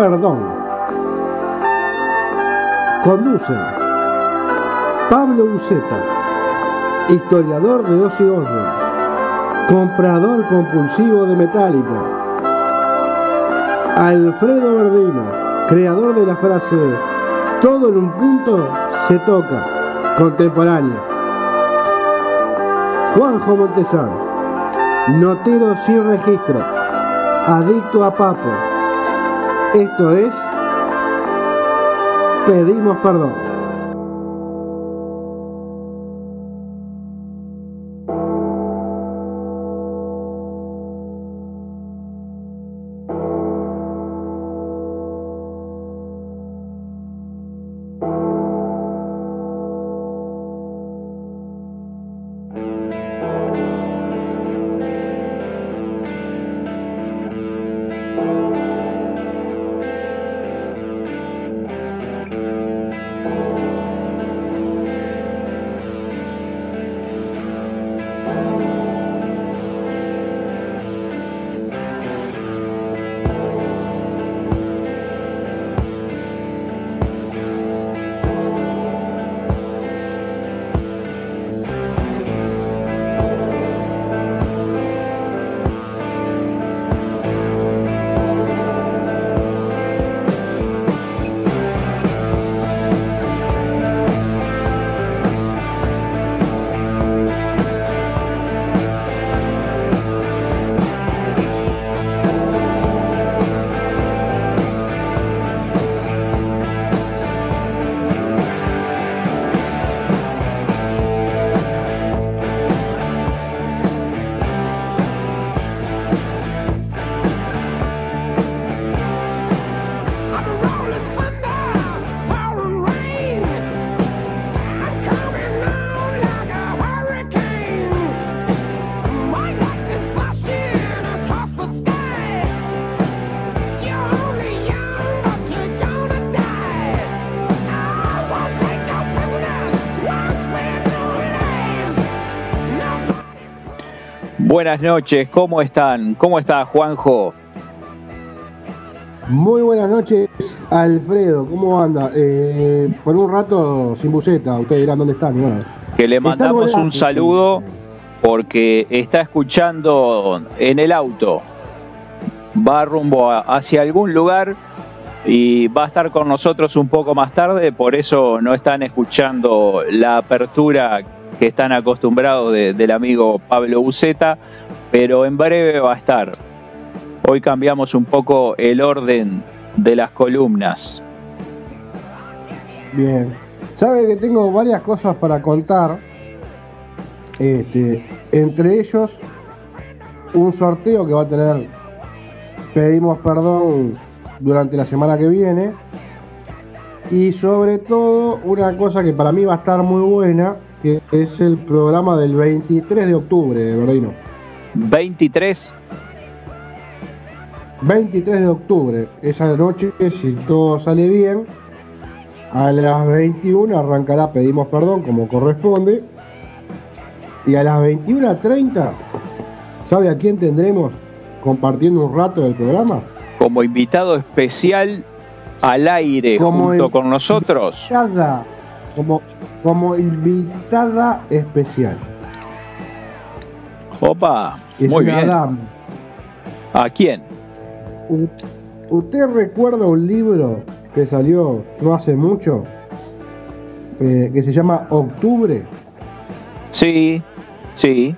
Perdón. Conducen Pablo Uceta, historiador de Ozzy Osbourne, comprador compulsivo de Metallica. Alfredo Verdino, creador de la frase todo en un punto se toca, contemporáneo. Juanjo Montesano, notero sin registro, adicto a papo. Esto es Pedimos perdón. Buenas noches, ¿cómo están? ¿Cómo está Juanjo? Muy buenas noches, Alfredo, ¿cómo anda? Eh, por un rato sin buceta, ustedes dirán dónde están. que le mandamos un saludo porque está escuchando en el auto, va rumbo hacia algún lugar y va a estar con nosotros un poco más tarde, por eso no están escuchando la apertura que están acostumbrados del amigo Pablo Buceta, pero en breve va a estar. Hoy cambiamos un poco el orden de las columnas. Bien, sabe que tengo varias cosas para contar. Este, entre ellos, un sorteo que va a tener, pedimos perdón durante la semana que viene. Y sobre todo, una cosa que para mí va a estar muy buena, que es el programa del 23 de octubre, Verdino. 23. 23 de octubre, esa noche, si todo sale bien, a las 21 arrancará Pedimos Perdón como corresponde. Y a las 21.30, ¿sabe a quién tendremos compartiendo un rato del programa? Como invitado especial al aire junto con nosotros como, como invitada especial. Opa, muy bien. ¿A quién? ¿Usted recuerda un libro que salió no hace mucho? Eh, que se llama Octubre. Sí, sí.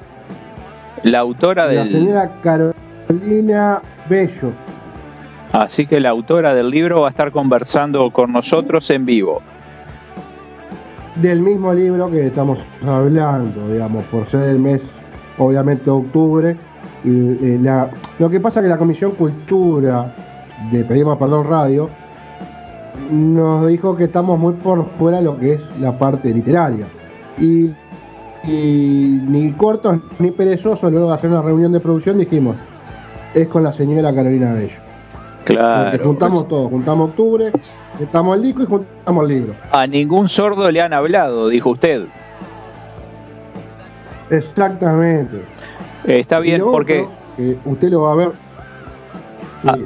La autora del. La señora Carolina Bello. Así que la autora del libro va a estar conversando con nosotros en vivo del mismo libro que estamos hablando, digamos, por ser el mes, obviamente, de octubre. Y, la, lo que pasa es que la Comisión Cultura de Pedimos Perdón Radio nos dijo que estamos muy por fuera de lo que es la parte literaria. Y, ni cortos ni perezosos, luego de hacer una reunión de producción, dijimos, es con la señora Carolina Bello. Claro. juntamos pues. todo, juntamos octubre, juntamos el disco y juntamos el libro. A ningún sordo le han hablado, dijo usted. Exactamente. Está bien, porque. usted lo va a ver. Ah,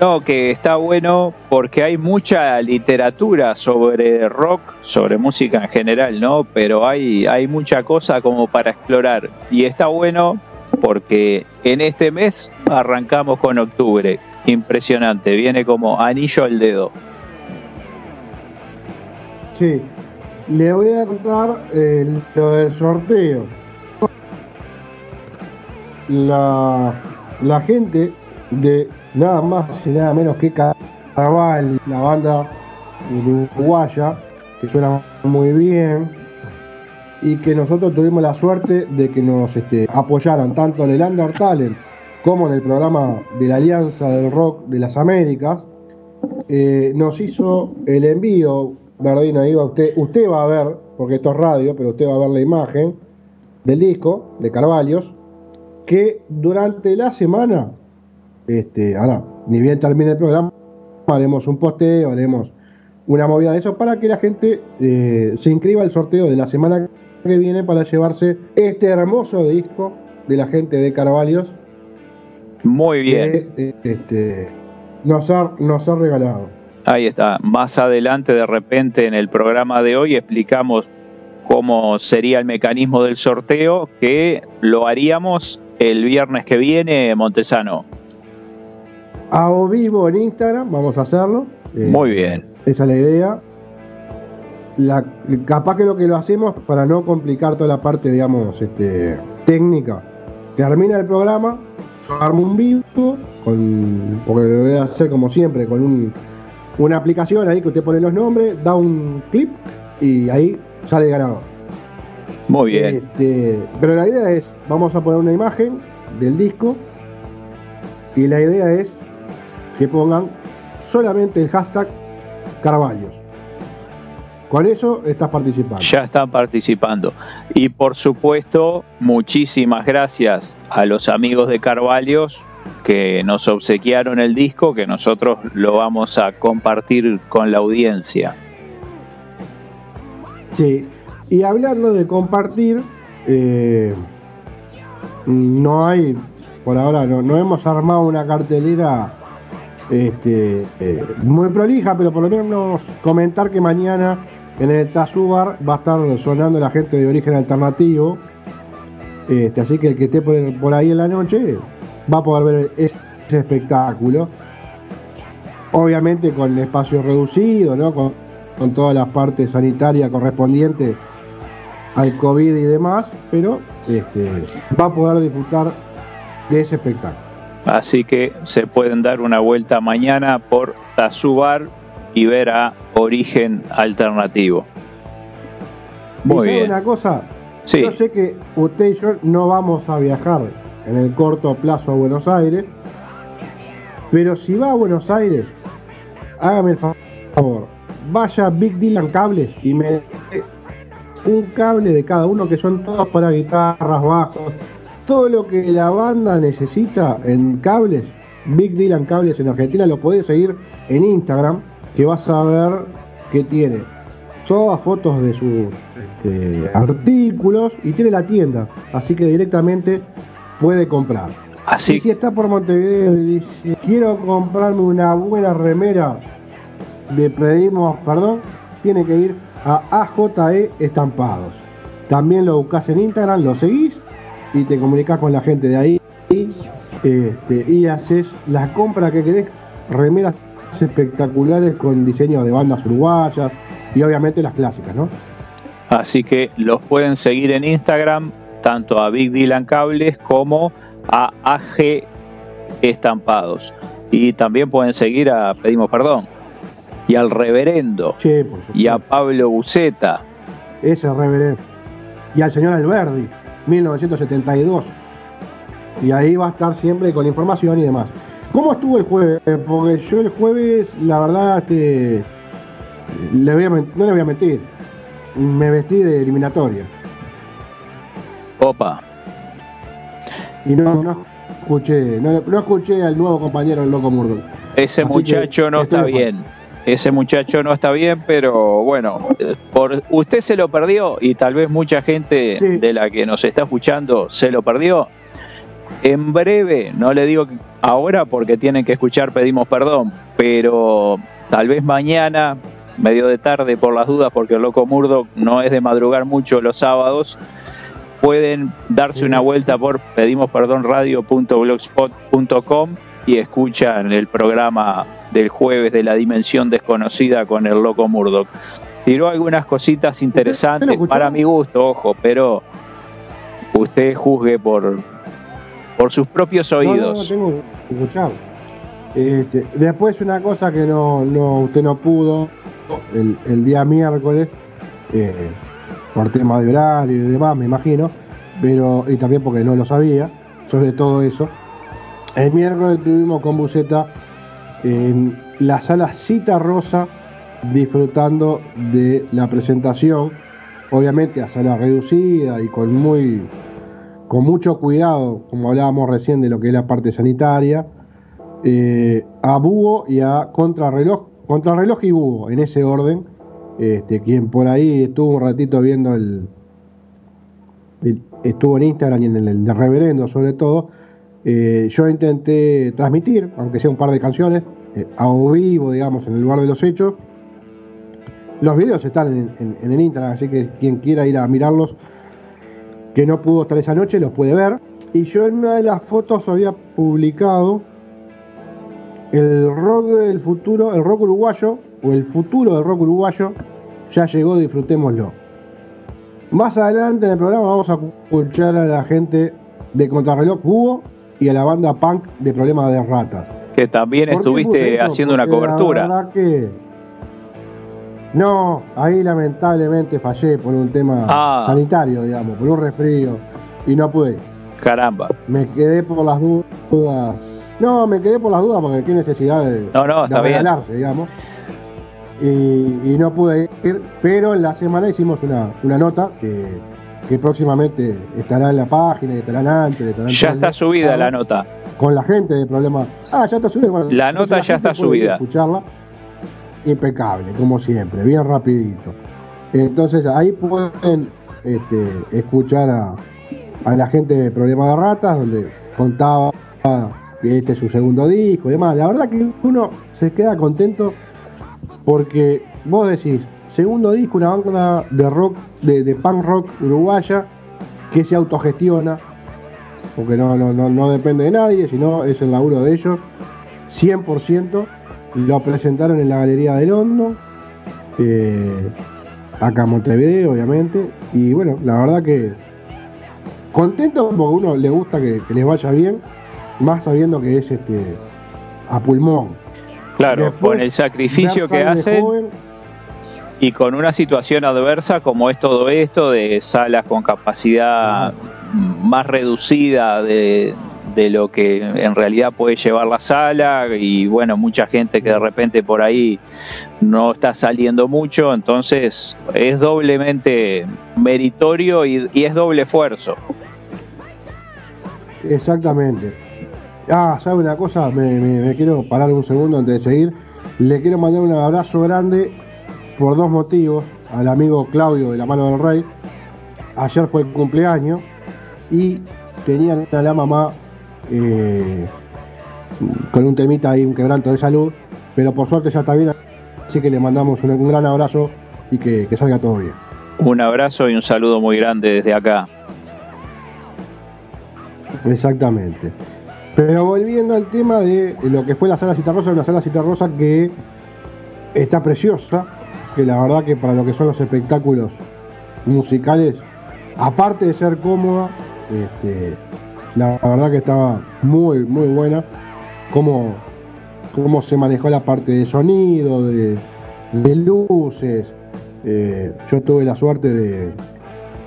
No, que está bueno porque hay mucha literatura sobre rock, sobre música en general, ¿no? Pero hay, hay mucha cosa como para explorar. Y está bueno porque en este mes arrancamos con octubre. Impresionante, viene como anillo al dedo. Sí, le voy a contar el, lo del sorteo. La, gente de nada más y nada menos que Carval, la banda uruguaya, que suena muy bien, y que nosotros tuvimos la suerte de que nos este, apoyaran tanto en el Under como en el programa de la Alianza del Rock de las Américas. Eh, nos hizo el envío, Bernardino, iba usted, usted va a ver, porque esto es radio, pero usted va a ver la imagen del disco de Carvalhos, que durante la semana este, ahora, ni bien termine el programa, haremos un posteo, haremos una movida de eso para que la gente eh, se inscriba al sorteo de la semana que viene para llevarse este hermoso disco de la gente de Carvalhos. Muy bien. Que, este, nos, ha, nos ha regalado. Ahí está. Más adelante, de repente, en el programa de hoy explicamos cómo sería el mecanismo del sorteo, que lo haríamos el viernes que viene, Montesano a o vivo en Instagram, vamos a hacerlo. Eh, Muy bien. Esa es la idea. La, capaz que lo que lo hacemos para no complicar toda la parte, digamos, este, técnica. Termina el programa, armo un vivo, con, porque lo voy a hacer como siempre, con un, una aplicación ahí que usted pone los nombres, da un clip y ahí sale el ganador. Muy bien. Este, pero la idea es, vamos a poner una imagen del disco y la idea es que pongan solamente el hashtag Carvalhos. Con eso estás participando. Ya están participando. Y por supuesto, muchísimas gracias a los amigos de Carvalhos que nos obsequiaron el disco, que nosotros lo vamos a compartir con la audiencia. Sí, y hablando de compartir, eh, no hay, por ahora no, no hemos armado una cartelera este, eh, muy prolija, pero por lo menos comentar que mañana en el Tazubar va a estar sonando la gente de origen alternativo. Este, así que el que esté por, ahí en la noche va a poder ver ese espectáculo. Obviamente con espacio reducido, ¿no? con, con todas las partes sanitarias correspondientes al COVID y demás, pero este, va a poder disfrutar de ese espectáculo. Así que se pueden dar una vuelta mañana por Tazubar y ver a Origen Alternativo. Muy bien. una cosa? Yo sé que usted y yo no vamos a viajar en el corto plazo a Buenos Aires, pero si va a Buenos Aires, hágame el favor, vaya a Big Dylan Cables y me un cable de cada uno que son todos para guitarras, bajos, todo lo que la banda necesita en cables, Big Dylan Cables en Argentina, lo podés seguir en Instagram, que vas a ver que tiene todas fotos de sus este, artículos y tiene la tienda, así que directamente puede comprar. Así. Y si está por Montevideo y dice, quiero comprarme una buena remera de pedimos, perdón, tiene que ir a AJE Estampados. También lo buscas en Instagram, lo seguís y te comunicas con la gente de ahí este, y haces la compra que querés, remeras espectaculares con diseño de bandas uruguayas y obviamente las clásicas, ¿no? Así que los pueden seguir en Instagram, tanto a Big Dylan Cables como a AG Estampados. Y también pueden seguir a Pedimos Perdón, y al Reverendo, y a Pablo Buceta. Ese Reverendo. Y al señor Alberdi. 1972. Y ahí va a estar siempre con la información y demás. ¿Cómo estuvo el jueves? Porque yo el jueves, la verdad, este, le voy no le voy a mentir, me vestí de eliminatoria. Opa. Y no, no escuché, no, escuché al nuevo compañero, el loco Murdo. Ese muchacho no está bien ese muchacho no está bien, pero bueno, por usted se lo perdió y tal vez mucha gente de la que nos está escuchando se lo perdió. En breve, no le digo ahora porque tienen que escuchar Pedimos Perdón, pero tal vez mañana, medio de tarde por las dudas, porque el Loco Murdo no es de madrugar mucho los sábados, pueden darse una vuelta por pedimosperdonradio.blogspot.com y escuchan el programa del jueves de la dimensión desconocida con el Loco Murdoch. Tiró algunas cositas interesantes para mi gusto, ojo, pero usted juzgue por, por sus propios oídos. No, no, tengo que escuchar. Este, después una cosa que no, no usted no pudo el, el día miércoles, eh, por tema de horario y demás, me imagino, pero y también porque no lo sabía, sobre todo eso. El miércoles estuvimos con Buceta en la sala Cita Rosa disfrutando de la presentación, obviamente a sala reducida y con muy con mucho cuidado, como hablábamos recién de lo que es la parte sanitaria, eh, a Búho y a Contrarreloj, Contrarreloj y Búho, en ese orden, este, quien por ahí estuvo un ratito viendo el, estuvo en Instagram y en el, de Reverendo sobre todo, eh, yo intenté transmitir, aunque sea un par de canciones, eh, a vivo, digamos, en el lugar de los hechos. Los videos están en, en el Instagram, así que quien quiera ir a mirarlos, que no pudo estar esa noche, los puede ver. Y yo en una de las fotos había publicado el rock del futuro, el rock uruguayo, o el futuro del rock uruguayo, ya llegó, disfrutémoslo. Más adelante en el programa vamos a escuchar a la gente de Contrarreloj Hugo y a la banda punk de Problemas de Ratas. Que también estuviste haciendo una cobertura. La verdad que no, ahí lamentablemente fallé por un tema ah. sanitario, digamos, por un resfrío y no pude. Caramba. Me quedé por las dudas. No, me quedé por las dudas porque qué necesidad de, no, no, está regalarse, digamos. Y, no pude ir, pero en la semana hicimos una, una nota que, que, próximamente estará en la página, estará en ancho, estará Ya está subida la nota. Con la gente de problemas. Ah, ya está subida. la nota ya está subida. Escucharla impecable, como siempre, bien rapidito. Entonces ahí pueden este, escuchar a, a, la gente de Problema de Ratas, donde contaba que este es su segundo disco y demás. La verdad que uno se queda contento porque vos decís, segundo disco, una banda de rock, de, de punk rock uruguaya que se autogestiona, porque no, no, no, no depende de nadie, sino es el laburo de ellos, 100%. Lo presentaron en la Galería del Hondo, eh, acá en Montevideo, obviamente. Y bueno, la verdad que contento porque a uno le gusta que, les vaya bien, más sabiendo que es este a pulmón. Claro, con el sacrificio que hacen y con una situación adversa como es todo esto de salas con capacidad más reducida de, de lo que en realidad puede llevar la sala y bueno, mucha gente que de repente por ahí no está saliendo mucho, entonces es doblemente meritorio y, es doble esfuerzo. Exactamente. Ah, ¿sabe una cosa? Me, quiero parar un segundo antes de seguir. Le quiero mandar un abrazo grande por dos motivos al amigo Claudio de la mano del rey. Ayer fue el cumpleaños y tenía a la mamá eh, con un temita y un quebranto de salud, pero por suerte ya está bien, así que le mandamos un, gran abrazo y que, salga todo bien. Un abrazo y un saludo muy grande desde acá. Exactamente. Pero volviendo al tema de lo que fue la sala Citarrosa, una sala Citarrosa que está preciosa, que la verdad que para lo que son los espectáculos musicales, aparte de ser cómoda, este, la verdad que estaba muy, muy buena. Cómo, cómo se manejó la parte de sonido, de, luces. Eh, yo tuve la suerte de,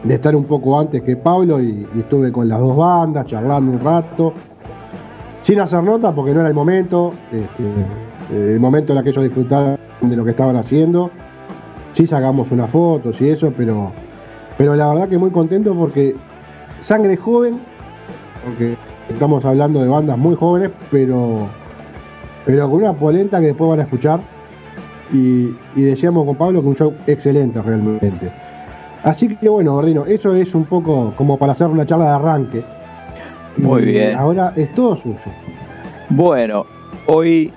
estar un poco antes que Pablo y, estuve con las dos bandas charlando un rato. Sin hacer nota porque no era el momento. Este, el momento era que ellos disfrutaran de lo que estaban haciendo. Sí sacamos unas fotos y eso, pero, pero la verdad que muy contento porque sangre joven porque estamos hablando de bandas muy jóvenes, pero, pero con una polenta que después van a escuchar. Y, decíamos con Pablo que un show excelente realmente. Así que bueno, Gordino, eso es un poco como para hacer una charla de arranque. Muy bien. Ahora es todo suyo. Bueno, hoy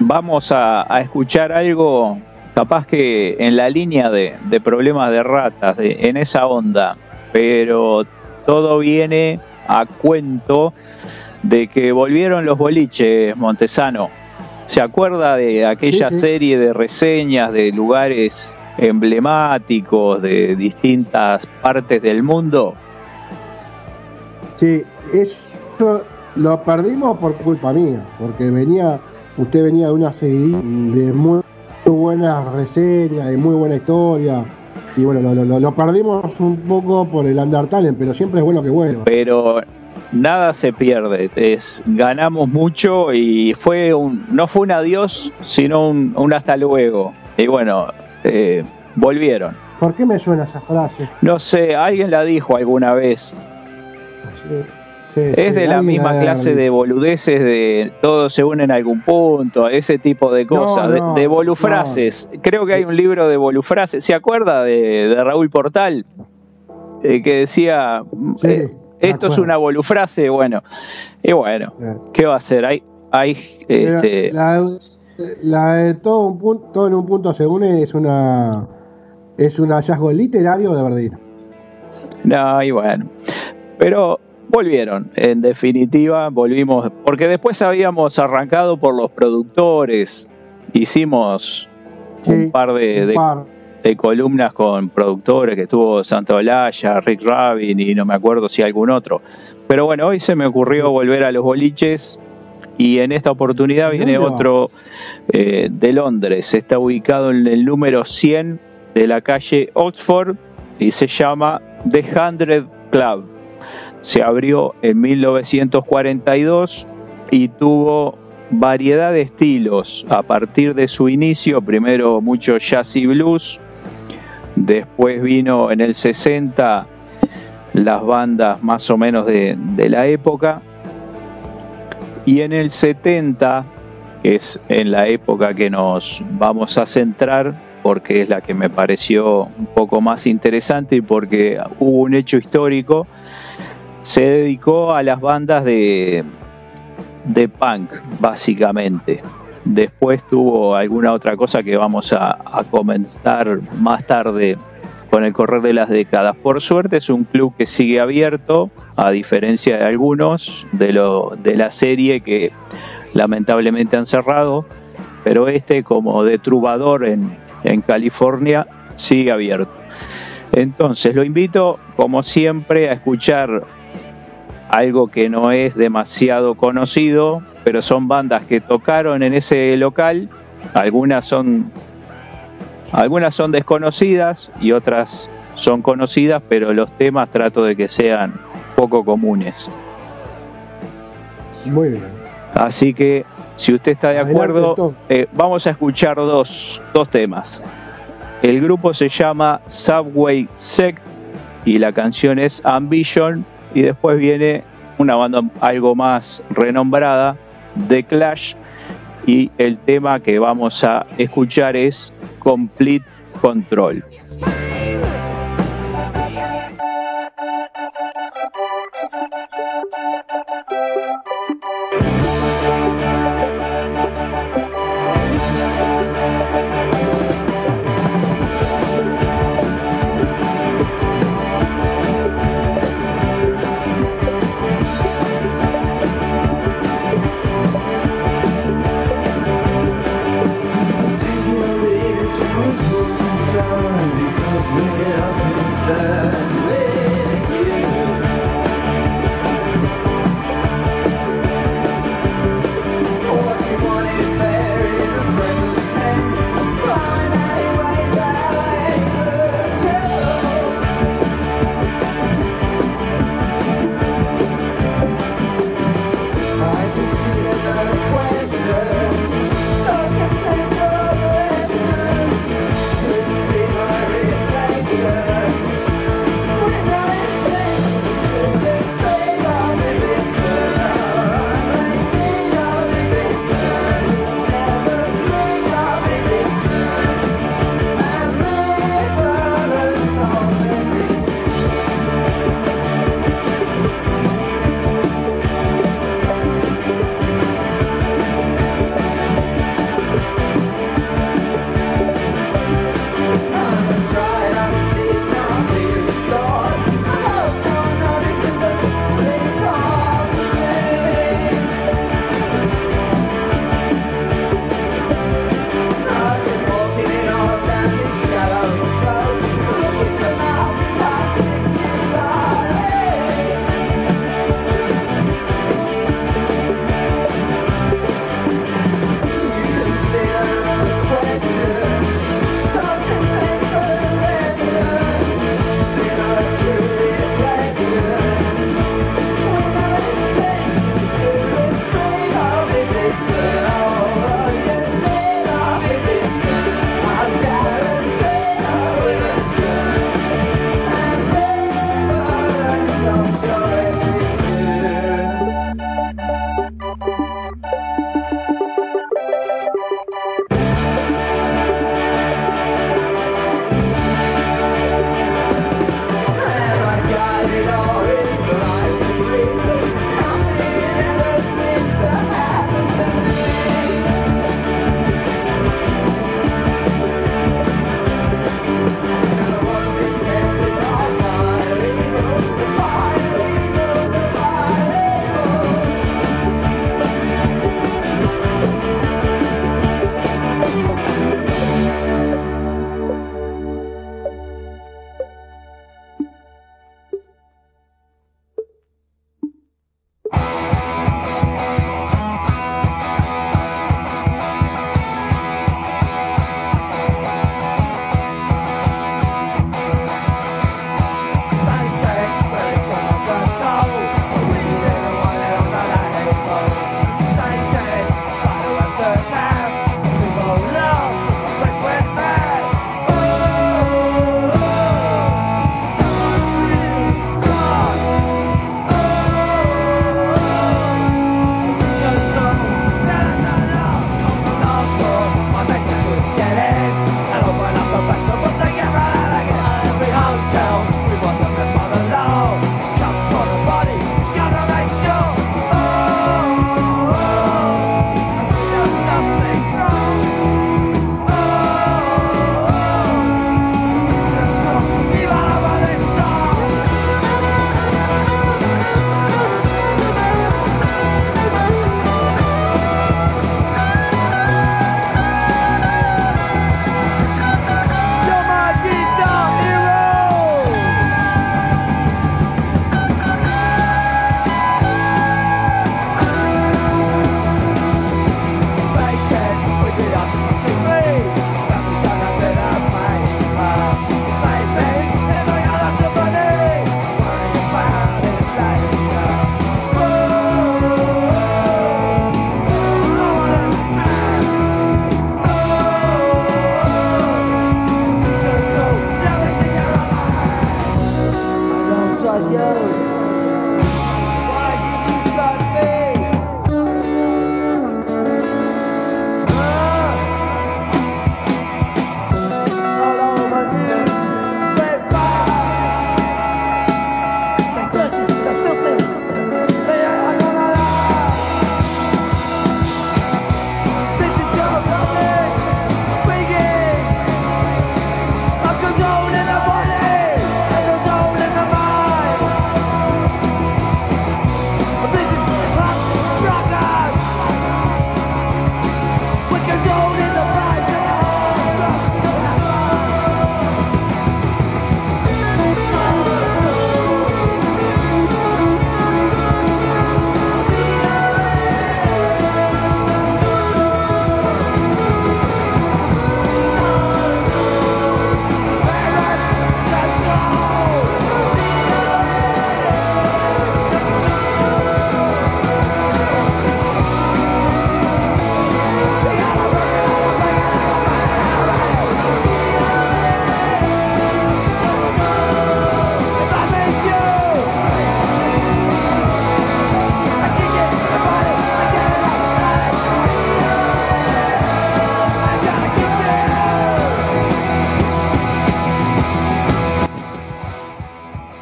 vamos a, escuchar algo capaz que en la línea de, problemas de ratas, en esa onda, pero todo viene a cuento de que volvieron los boliches, Montesano. ¿Se acuerda de aquella serie de reseñas de lugares emblemáticos de distintas partes del mundo? Sí, eso lo perdimos por culpa mía, porque venía, usted venía de una serie de muy buenas reseñas, de muy buena historia, y bueno, lo, perdimos un poco por el Undertale, pero siempre es bueno que vuelva. Pero nada se pierde, es, ganamos mucho y fue un, no fue un adiós, sino un, hasta luego. Y bueno, eh, volvieron. ¿Por qué me suena esa frase? No sé, alguien la dijo alguna vez es de la misma clase de boludeces de todos se unen en algún punto, ese tipo de cosas, de, volufrases. Creo que hay un libro de volufrases. ¿Se acuerda de, Raúl Portal? Eh, que decía, eh, esto es una volufrase, bueno, y bueno, ¿qué va a hacer? Hay, hay este... la, de todo, un punto, en un punto se une es una es un hallazgo literario de Verdino. No, y bueno. Pero volvieron, en definitiva, volvimos, porque después habíamos arrancado por los productores, hicimos un par de, columnas con productores, que estuvo Santa Olaya, Rick Rabin y no me acuerdo si algún otro. Pero bueno, hoy se me ocurrió volver a los boliches y en esta oportunidad viene otro eh, de Londres, está ubicado en el número 100 de la calle Oxford y se llama The Hundred Club se abrió en 1942 y tuvo variedad de estilos. A partir de su inicio, primero mucho jazz y blues, después vino en el 60 las bandas más o menos de, la época y en el 70, que es en la época que nos vamos a centrar, porque es la que me pareció un poco más interesante y porque hubo un hecho histórico, se dedicó a las bandas de, de punk, básicamente. Después tuvo alguna otra cosa que vamos a, comentar más tarde con el correr de las décadas. Por suerte es un club que sigue abierto, a diferencia de algunos de, lo, de la serie que lamentablemente han cerrado, pero este como de Trubador en, en California sigue abierto. Entonces lo invito, como siempre, a escuchar algo que no es demasiado conocido, pero son bandas que tocaron en ese local, algunas son algunas son desconocidas y otras son conocidas, pero los temas trato de que sean poco comunes. Muy bien. Así que, si usted está de acuerdo, eh, vamos a escuchar dos, dos temas. El grupo se llama Subway Sect y la canción es Ambition y después viene una banda algo más renombrada, The Clash, y el tema que vamos a escuchar es Complete Control. there.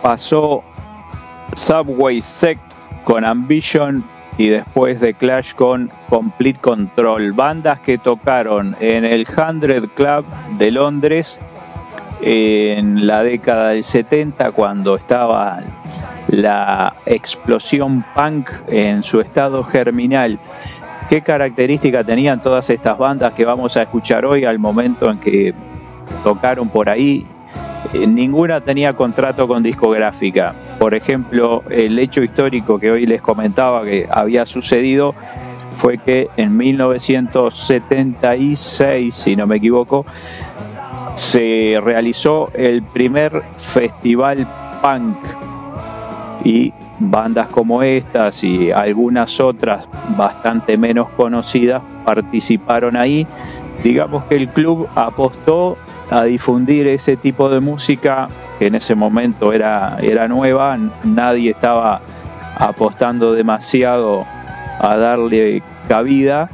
Pasó Subway Sect con Ambition y después de Clash con Complete Control, bandas que tocaron en el Hundred Club de Londres en la década del 70 cuando estaba la explosión punk en su estado germinal. ¿Qué característica tenían todas estas bandas que vamos a escuchar hoy al momento en que tocaron por ahí? Eh, ninguna tenía contrato con discográfica. Por ejemplo, el hecho histórico que hoy les comentaba que había sucedido fue que en 1976, si no me equivoco, se realizó el primer festival punk y bandas como estas y algunas otras bastante menos conocidas participaron ahí. Digamos que el club apostó a difundir ese tipo de música que en ese momento era, era nueva, nadie estaba apostando demasiado a darle cabida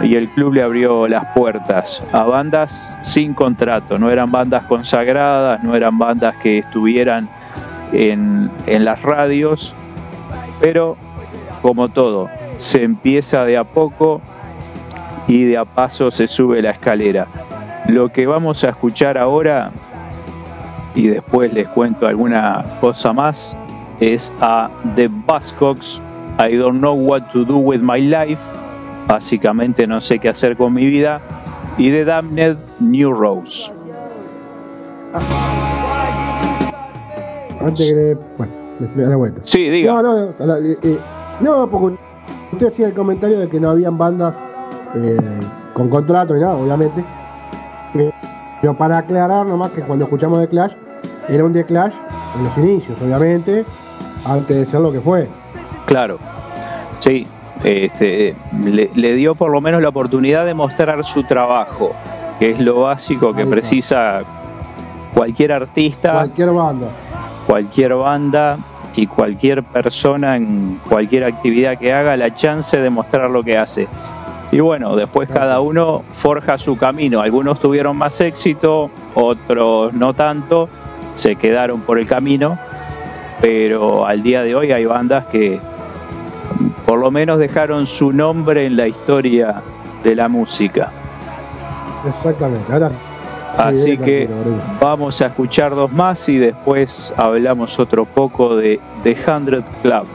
y el club le abrió las puertas a bandas sin contrato, no eran bandas consagradas, no eran bandas que estuvieran en, en las radios, pero como todo, se empieza de a poco y de a paso se sube la escalera. Lo que vamos a escuchar ahora, y después les cuento alguna cosa más, es a The Buzzcocks, I Don't Know What to Do With My Life, básicamente no sé qué hacer con mi vida, y The Damned New Rose. Antes que Bueno, me da vuelta. Sí, diga. No, no, no, eh, eh, no, porque usted hacía el comentario de que no habían bandas eh, con contrato y nada, obviamente. Pero para aclarar nomás que cuando escuchamos de Clash, era un de Clash en los inicios, obviamente, antes de ser lo que fue. Claro, sí, este, le, dio por lo menos la oportunidad de mostrar su trabajo, que es lo básico que precisa cualquier artista, cualquier banda, cualquier banda y cualquier persona en cualquier actividad que haga la chance de mostrar lo que hace. Y bueno, después cada uno forja su camino. Algunos tuvieron más éxito, otros no tanto, se quedaron por el camino, pero al día de hoy hay bandas que por lo menos dejaron su nombre en la historia de la música. Exactamente. Así que vamos a escuchar dos más y después hablamos otro poco de The Hundred Club.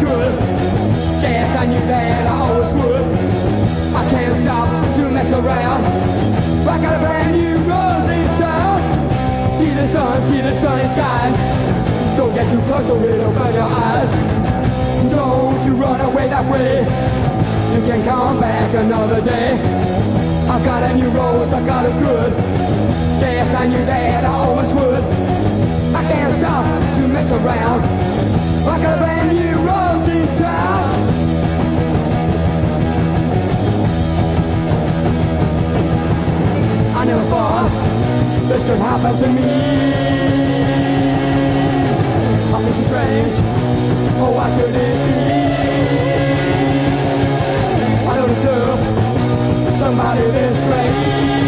Good. Guess I knew that I always would. I can't stop to mess around. I got a brand new rose in town. See the sun, see the sun, it shines. Don't get too close or it'll burn your eyes. Don't you run away that way. You can come back another day. I got a new rose, I got a good. Guess I knew that I always would. I can't stop to mess around. Got a brand new rose in town. I never thought this could happen to me. I feel so strange. Be? I don't deserve somebody this great.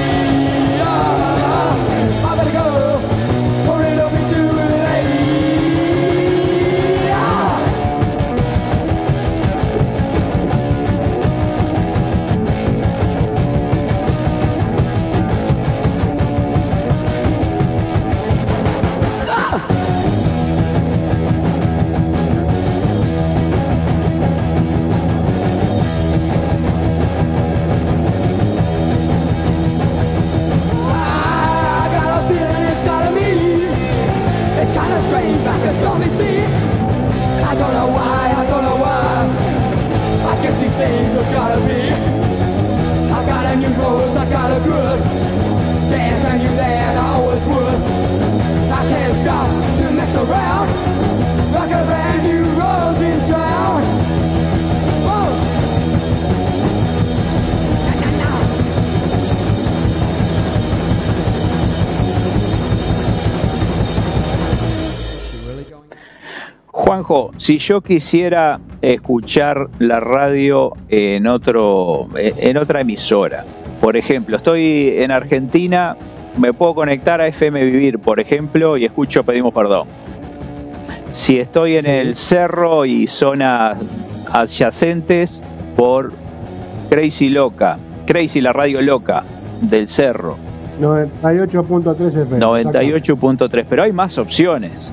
Things have gotta be. I got a new rose, I got a good. Guess I knew that I always would. I can't stop to mess around. Like a brand new rose in town. Juanjo, si yo quisiera escuchar la radio en otro en otra emisora, por ejemplo, estoy en Argentina, me puedo conectar a FM Vivir, por ejemplo, y escucho Pedimos Perdón. Si estoy en el cerro y zonas adyacentes por Crazy Loca, Crazy la radio loca del cerro, 98.3 FM. 98.3, pero hay más opciones.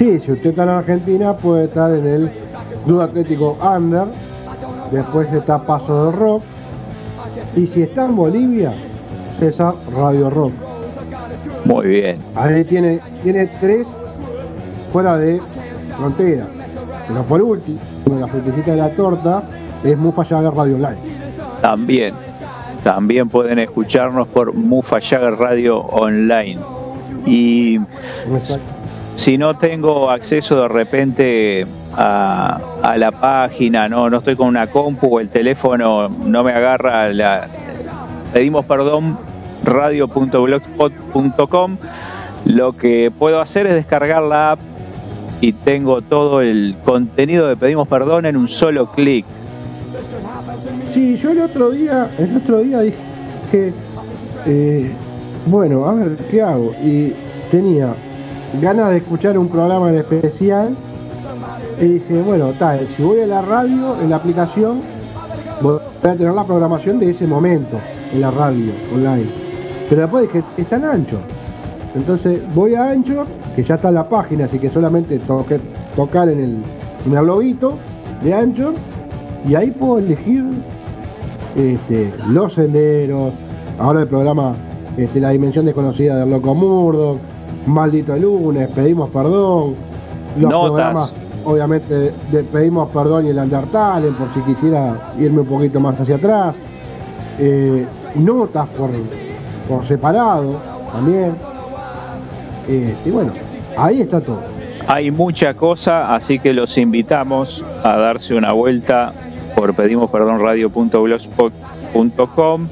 Sí, si usted está en Argentina puede estar en el Club Atlético Under, después está Paso del Rock, y si está en Bolivia, César Radio Rock. Muy bien. Ahí tiene, tiene tres fuera de frontera. Pero por último, la frutecita de la torta es Mufa Jagger Radio Online. También, también pueden escucharnos por Mufa Jagger Radio Online. Y si no tengo acceso de repente a, la página, no, no estoy con una compu o el teléfono no me agarra la pedimos perdón radio.blogspot.com lo que puedo hacer es descargar la app y tengo todo el contenido de pedimos perdón en un solo clic Sí, yo el otro día, el otro día dije que, eh, bueno, a ver, ¿qué hago? Y tenía ganas de escuchar un programa en especial y dije, bueno, tal, si voy a la radio, en la aplicación, voy a tener la programación de ese momento en la radio online. Pero después dije, está en ancho. Entonces voy a ancho, que ya está la página, así que solamente toque, tocar en el, en el lobito de ancho y ahí puedo elegir este, los senderos, ahora el programa este, La Dimensión Desconocida del Loco Murdo, Maldito Lunes, Pedimos Perdón, los Notas. programas obviamente de Pedimos Perdón y el Undertale, por si quisiera irme un poquito más hacia atrás, eh, notas por, por separado también, Este, y bueno, ahí está todo. Hay mucha cosa, así que los invitamos a darse una vuelta por pedimos perdón radio.blogspot.com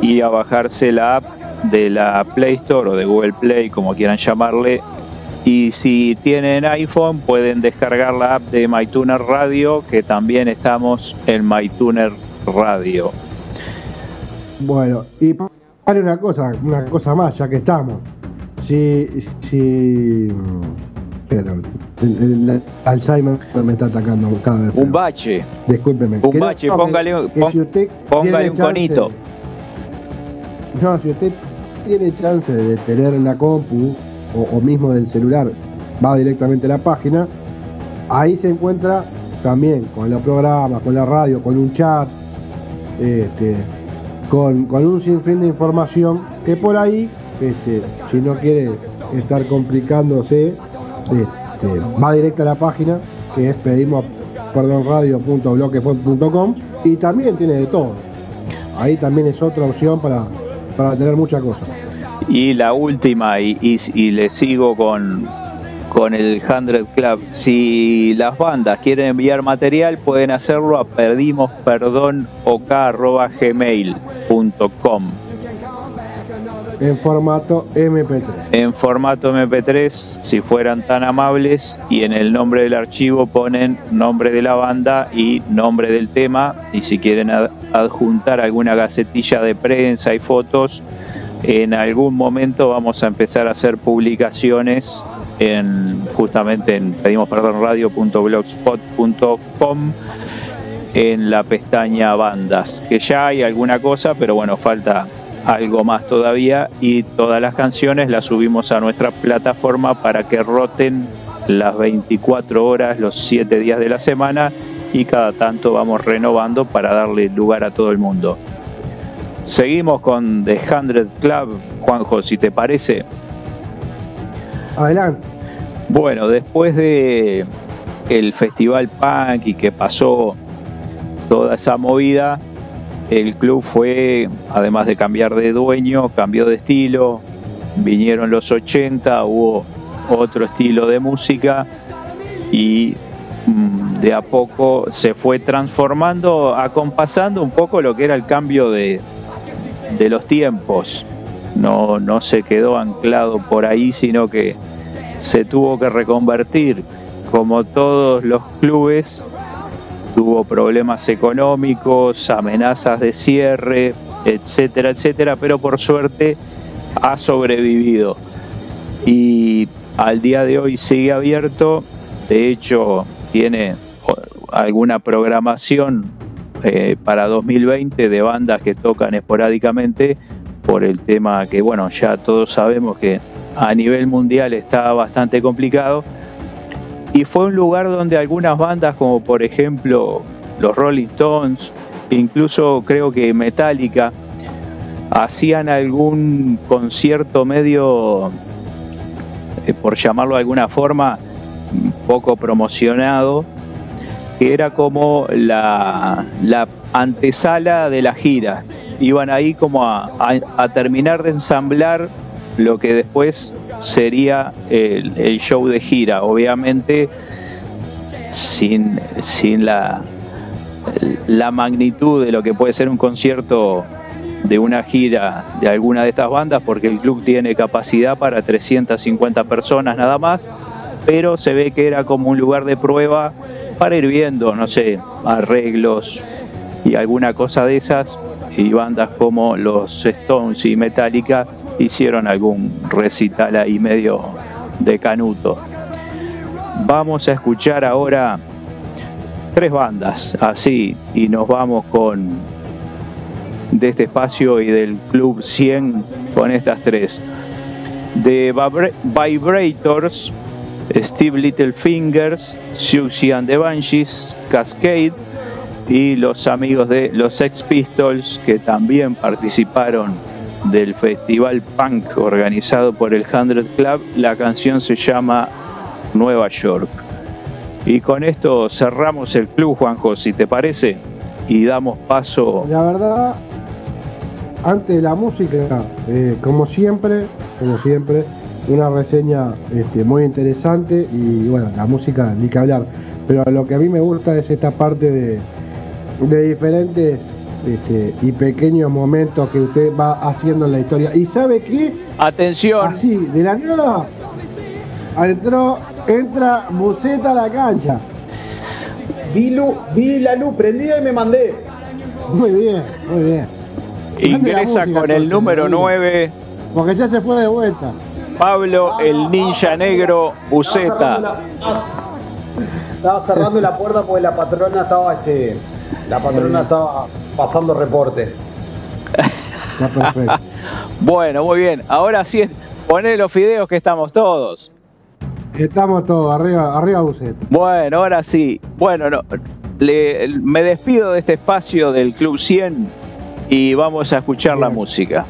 y a bajarse la app de la Play Store o de Google Play, como quieran llamarle. Y si tienen iPhone, pueden descargar la app de MyTuner Radio, que también estamos en MyTuner Radio. Bueno, y para una cosa, una cosa más, ya que estamos. Si, si, espera, el, el- el Alzheimer me está atacando cada vez. Un bache. Discúlpeme. un bache, póngale- que pon- si usted póngale un chance- conito. No, si usted tiene chance de tener una compu o, mismo del celular, va directamente a la página. Ahí se encuentra también con los programas, con la radio, con un chat, este, con, con un sinfín de información que por ahí, este, si no quiere estar complicándose, este, va directo a la página que es pedimos perdón y también tiene de todo. Ahí también es otra opción para, para tener muchas cosas. Y la última, y, y, y le sigo con, con el 100 Club. Si las bandas quieren enviar material, pueden hacerlo a perdimos perdón gmail.com en formato MP3. En formato MP3, si fueran tan amables, y en el nombre del archivo ponen nombre de la banda y nombre del tema, y si quieren adjuntar alguna gacetilla de prensa y fotos, en algún momento vamos a empezar a hacer publicaciones en justamente en pedimos perdón radio.blogspot.com en la pestaña bandas que ya hay alguna cosa pero bueno falta algo más todavía y todas las canciones las subimos a nuestra plataforma para que roten las 24 horas, los 7 días de la semana y cada tanto vamos renovando para darle lugar a todo el mundo. Seguimos con The Hundred Club, Juanjo, si te parece. Adelante. Bueno, después de el festival punk y que pasó toda esa movida, el club fue, además de cambiar de dueño, cambió de estilo, vinieron los 80, hubo otro estilo de música y mm, de a poco se fue transformando, acompasando un poco lo que era el cambio de, de los tiempos. No, no se quedó anclado por ahí, sino que se tuvo que reconvertir, como todos los clubes, tuvo problemas económicos, amenazas de cierre, etcétera, etcétera, pero por suerte ha sobrevivido. Y al día de hoy sigue abierto, de hecho tiene alguna programación eh, para 2020 de bandas que tocan esporádicamente por el tema que, bueno, ya todos sabemos que a nivel mundial está bastante complicado. Y fue un lugar donde algunas bandas, como por ejemplo los Rolling Stones, incluso creo que Metallica, hacían algún concierto medio, eh, por llamarlo de alguna forma, poco promocionado, que era como la, la antesala de la gira. Iban ahí como a terminar de ensamblar lo que después sería el, el show de gira, obviamente sin, sin la, la magnitud de lo que puede ser un concierto de una gira de alguna de estas bandas, porque el club tiene capacidad para 350 personas nada más, pero se ve que era como un lugar de prueba para ir viendo, no sé, arreglos y alguna cosa de esas, y bandas como los Stones y Metallica hicieron algún recital ahí medio de canuto. Vamos a escuchar ahora tres bandas así y nos vamos con de este espacio y del Club 100 con estas tres. De Vibrators, Steve Littlefingers, Susie and the Banshees, Cascade y los amigos de los Sex Pistols que también participaron del festival punk organizado por el Hundred Club. La canción se llama Nueva York. Y con esto cerramos el club, Juanjo, si te parece, y damos paso. La verdad, antes de la música, eh, como siempre, como siempre, una reseña este, muy interesante y bueno, la música ni que hablar. Pero lo que a mí me gusta es esta parte de, de diferentes este, y pequeños momentos que usted va haciendo en la historia. ¿Y sabe qué? Atención. Así, de la nada, entró, entra Buceta a la cancha. Vi, lu- vi la luz prendida y me mandé. Muy bien, muy bien. Ingresa música, con el número Rodrigo. 9, Porque ya se fue de vuelta. Pablo el Ninja Negro Buceta. Estaba cerrando la puerta porque la patrona estaba este. La patrona estaba pasando reporte. Está perfecto. bueno, muy bien. Ahora sí, poné los fideos que estamos todos. Estamos todos, arriba, arriba Buceta. Bueno, ahora sí. Bueno, no, le- me despido de este espacio del Club 100 y vamos a escuchar la música.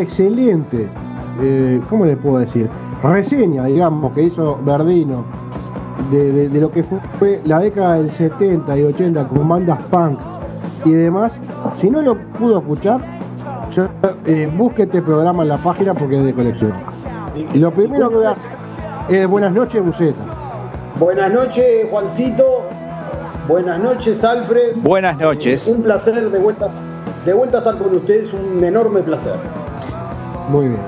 Excelente, eh, ¿cómo le puedo decir? Reseña, digamos, que hizo Verdino de, de- de lo que fue, la década del 70 y 80 con bandas punk y demás. Si no lo pudo escuchar, yo, eh, busque este programa en la página porque es de colección. Y lo primero que voy a hacer es buenas noches, Buceta. Buenas noches, Juancito. Buenas noches, Alfred. Buenas noches. Un placer de vuelta, de vuelta a estar con ustedes, un enorme placer. Muy bien.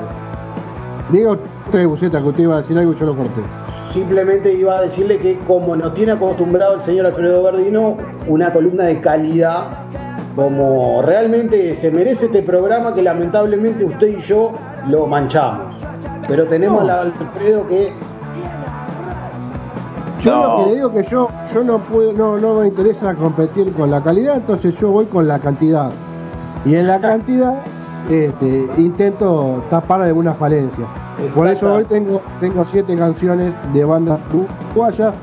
Diga usted, Buceta, que usted iba a decir algo y yo lo corté. Simplemente iba a decirle que como nos tiene acostumbrado el señor Alfredo Verdino, una columna de calidad, como realmente se merece este programa que lamentablemente usted y yo lo manchamos. Pero tenemos No. al Alfredo que Yo No. lo que le digo que yo, yo no puedo, no, no me interesa competir con la calidad, entonces yo voy con la cantidad. Y en la cantidad este, intento tapar alguna falencia. Por eso hoy tengo, tengo siete canciones de bandas uruguayas.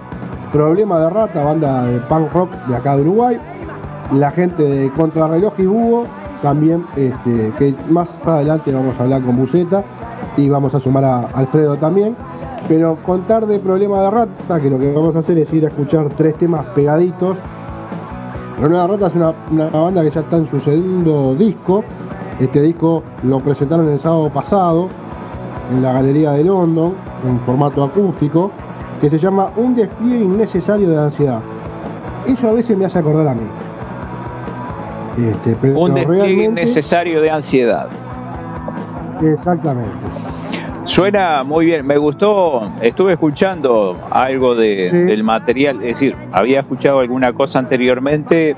Problema de Rata, banda de punk rock de acá de Uruguay. La gente de Contrarreloj y Búho, también, este, que más adelante vamos a hablar con Buceta y vamos a sumar a Alfredo también. Pero contar de Problema de Rata, que lo que vamos a hacer es ir a escuchar tres temas pegaditos. Problema de Rata es una, una banda que ya está en su segundo disco. Este disco lo presentaron el sábado pasado en la Galería de London, en formato acústico, que se llama Un despliegue innecesario de ansiedad. Eso a veces me hace acordar a mí. Este, pero Un despliegue innecesario de ansiedad. Exactamente. Suena muy bien, me gustó, estuve escuchando algo de, Sí. del material, es decir, había escuchado alguna cosa anteriormente,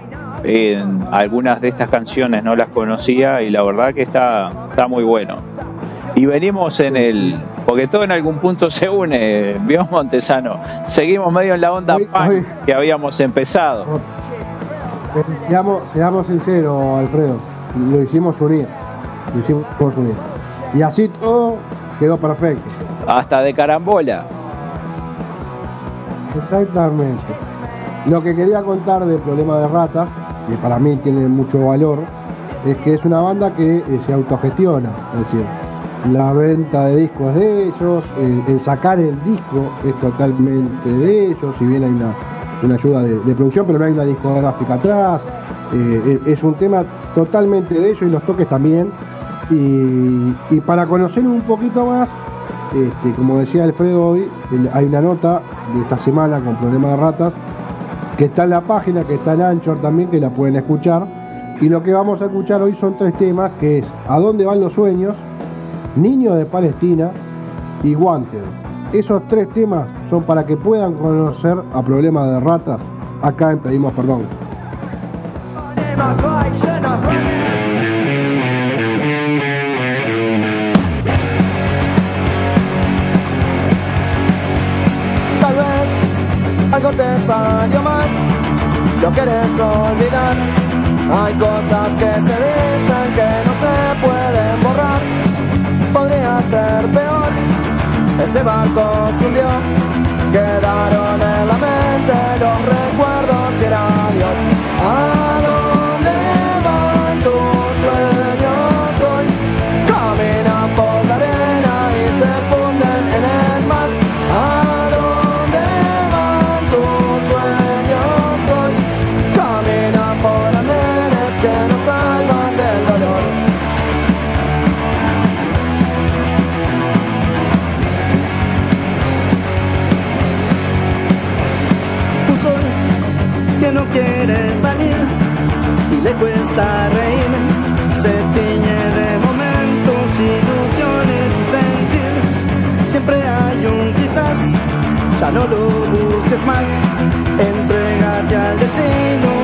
algunas de estas canciones no las conocía y la verdad que está, está muy bueno. Y venimos en el, porque todo en algún punto se une, vio Montesano, seguimos medio en la onda Hoy- punk hoy- que habíamos empezado. Seamos, seamos sinceros, Alfredo. Lo hicimos unir. Lo hicimos unir. Y así todo quedó perfecto. Hasta de carambola. Exactamente. Lo que quería contar del problema de ratas, que para mí tiene mucho valor, es que es una banda que eh, se autogestiona. Es decir, la venta de discos de ellos, el, el sacar el disco es totalmente de ellos, si bien hay una, una ayuda de, producción, pero no hay una discográfica atrás. eh, es es un tema totalmente de ellos y los toques también. Y, para conocer un poquito más, este, como decía Alfredo hoy, hay una nota de esta semana con problemas de ratas que está en la página, que está en Anchor también, que la pueden escuchar. Y lo que vamos a escuchar hoy son tres temas, que es ¿A dónde van los sueños? Niño de Palestina y Wanted. Esos tres temas son para que puedan conocer a problemas de ratas acá en Pedimos Perdón. Lo quieres olvidar. Hay cosas que se dicen que no se pueden borrar. Podría ser peor, ese barco se hundió. Quedaron en la mente los recuerdos y el adiós. Ya no lo busques más. Entrégate al destino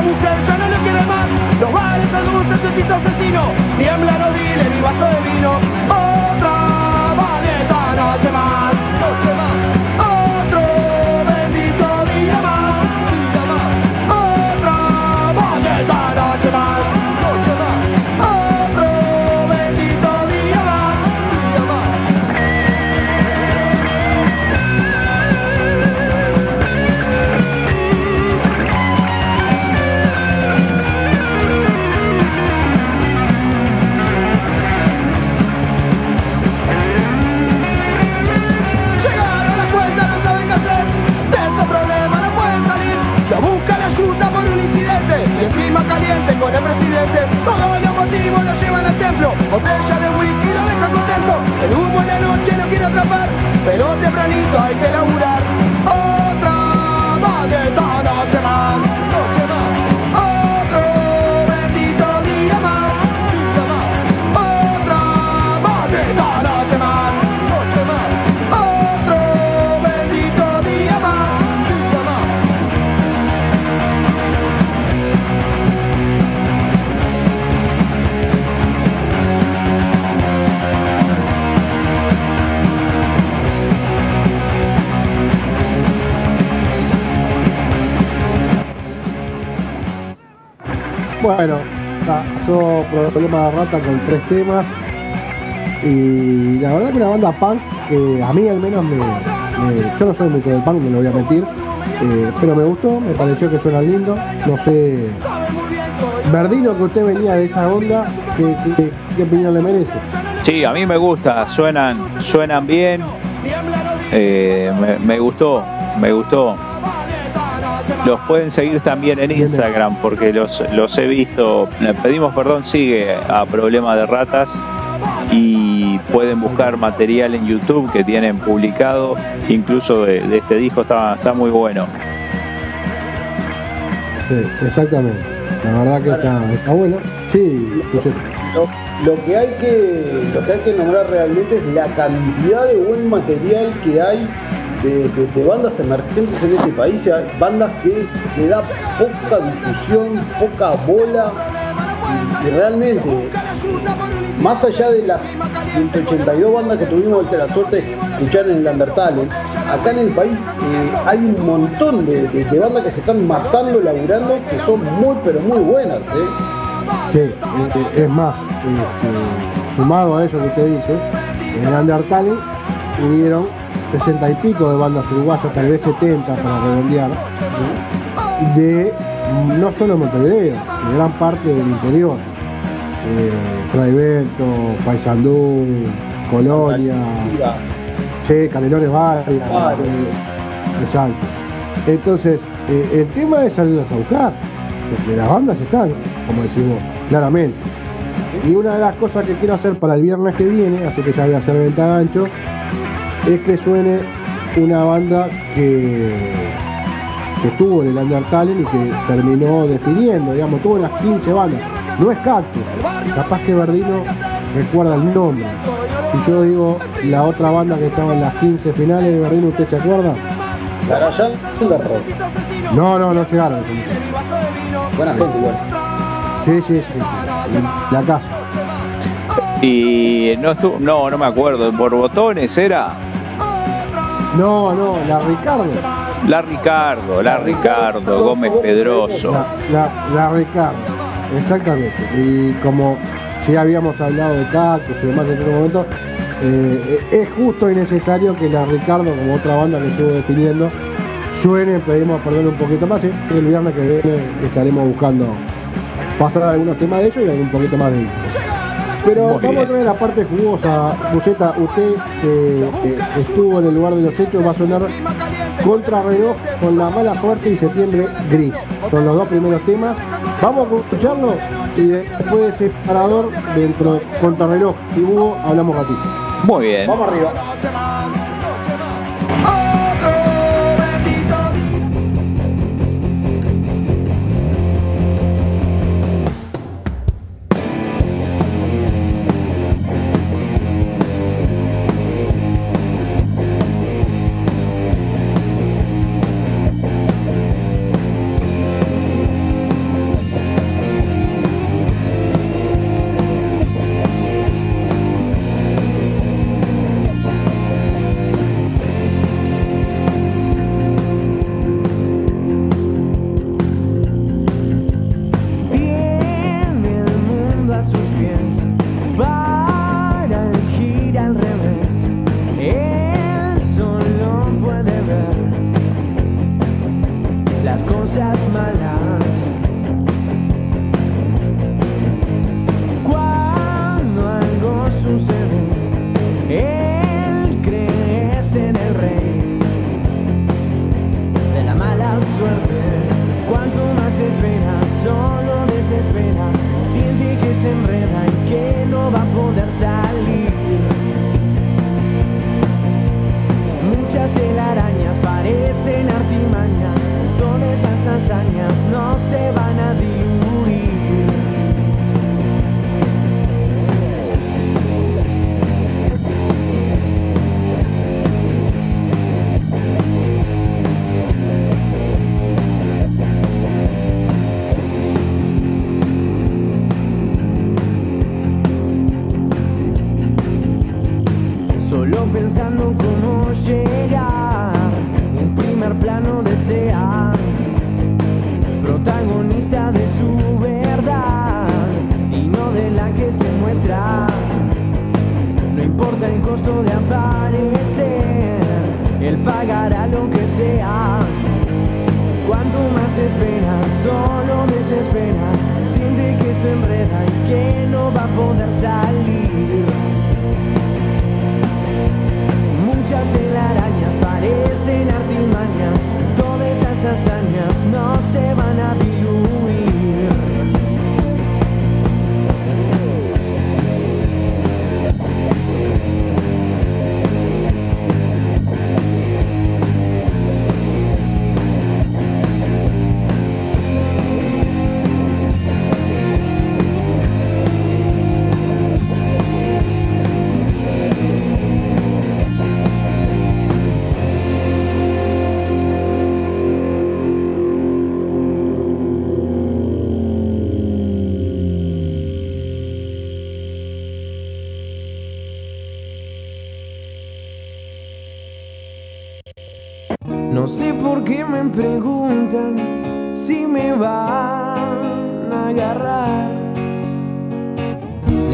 la mujer ya no le quiere más. Los bares seducen, su tito asesino. Tiembla los dealers y vaso de vino. Escapar, pero tempranito hay que laburar. Otra maldita noche más, Bueno, pasó problema de rata con tres temas. Y la verdad que una banda punk, que a mí al menos me, me- Yo no soy mucho del punk, no lo voy a mentir. eh, pero me gustó, me pareció que suena lindo. No sé. Verdino, que usted venía de esa onda, ¿qué, opinión le merece? Sí, a mí me gusta, suenan, suenan bien. Eh, me, me gustó, me gustó. Los pueden seguir también en Instagram porque los, los he visto. Le pedimos perdón, sigue a Problema de Ratas y pueden buscar material en YouTube que tienen publicado, incluso de, de este disco, está, está muy bueno. Sí, exactamente. La verdad que está, está bueno. Sí. Lo, lo que hay que lo que hay que nombrar realmente es la cantidad de buen material que hay de, bandas emergentes en este país, bandas que le da poca difusión, poca bola y, realmente más allá de las 182 bandas que tuvimos la suerte de escuchar en el Undertale, acá en el país eh, hay un montón de, bandas que se están matando, laburando, que son muy pero muy buenas. ¿eh? Sí, eh, eh, es más, este, sumado a eso que usted dice, en el Undertale hubieron 60 y pico de bandas uruguayas, tal vez 70 para redondear, ¿sí? de no solo Montevideo, de gran parte del interior. Eh, Paysandú, Colonia, sí, Canelones Claro. eh. Entonces, eh, el tema es salirlos a buscar, porque las bandas están, como decimos, claramente. Y una de las cosas que quiero hacer para el viernes que viene, así que ya voy a hacer venta de ancho, es que suene una banda que, que estuvo en el Undertale y que terminó definiendo, digamos, tuvo las 15 bandas. No es Cactus, capaz que Verdino recuerda el nombre. Si yo digo la otra banda que estaba en las 15 finales de Verdino, ¿usted se acuerda? No, no, no llegaron. Buena gente igual. Sí, sí, sí. sí. La casa. Y no estuvo, no, no me acuerdo, por botones era No, no, la Ricardo. la Ricardo, la Ricardo, Gómez Pedroso. La, Ricardo, exactamente. Y como ya habíamos hablado de Cactus y demás en otro momento, eh, es justo y necesario que la Ricardo, como otra banda que estuvo definiendo, suene, pedimos perdón un poquito más, y el viernes que viene estaremos buscando pasar algunos temas de ellos y algún poquito más de ellos. Pero Muy vamos bien. a ver la parte jugosa. Buceta, usted que que estuvo en el lugar de los hechos va a sonar contra reloj con la mala suerte y septiembre gris. Son los dos primeros temas. Vamos a escucharlo y después de ese parador dentro de contrarreloj y Hugo hablamos a ti. Muy bien. Vamos arriba.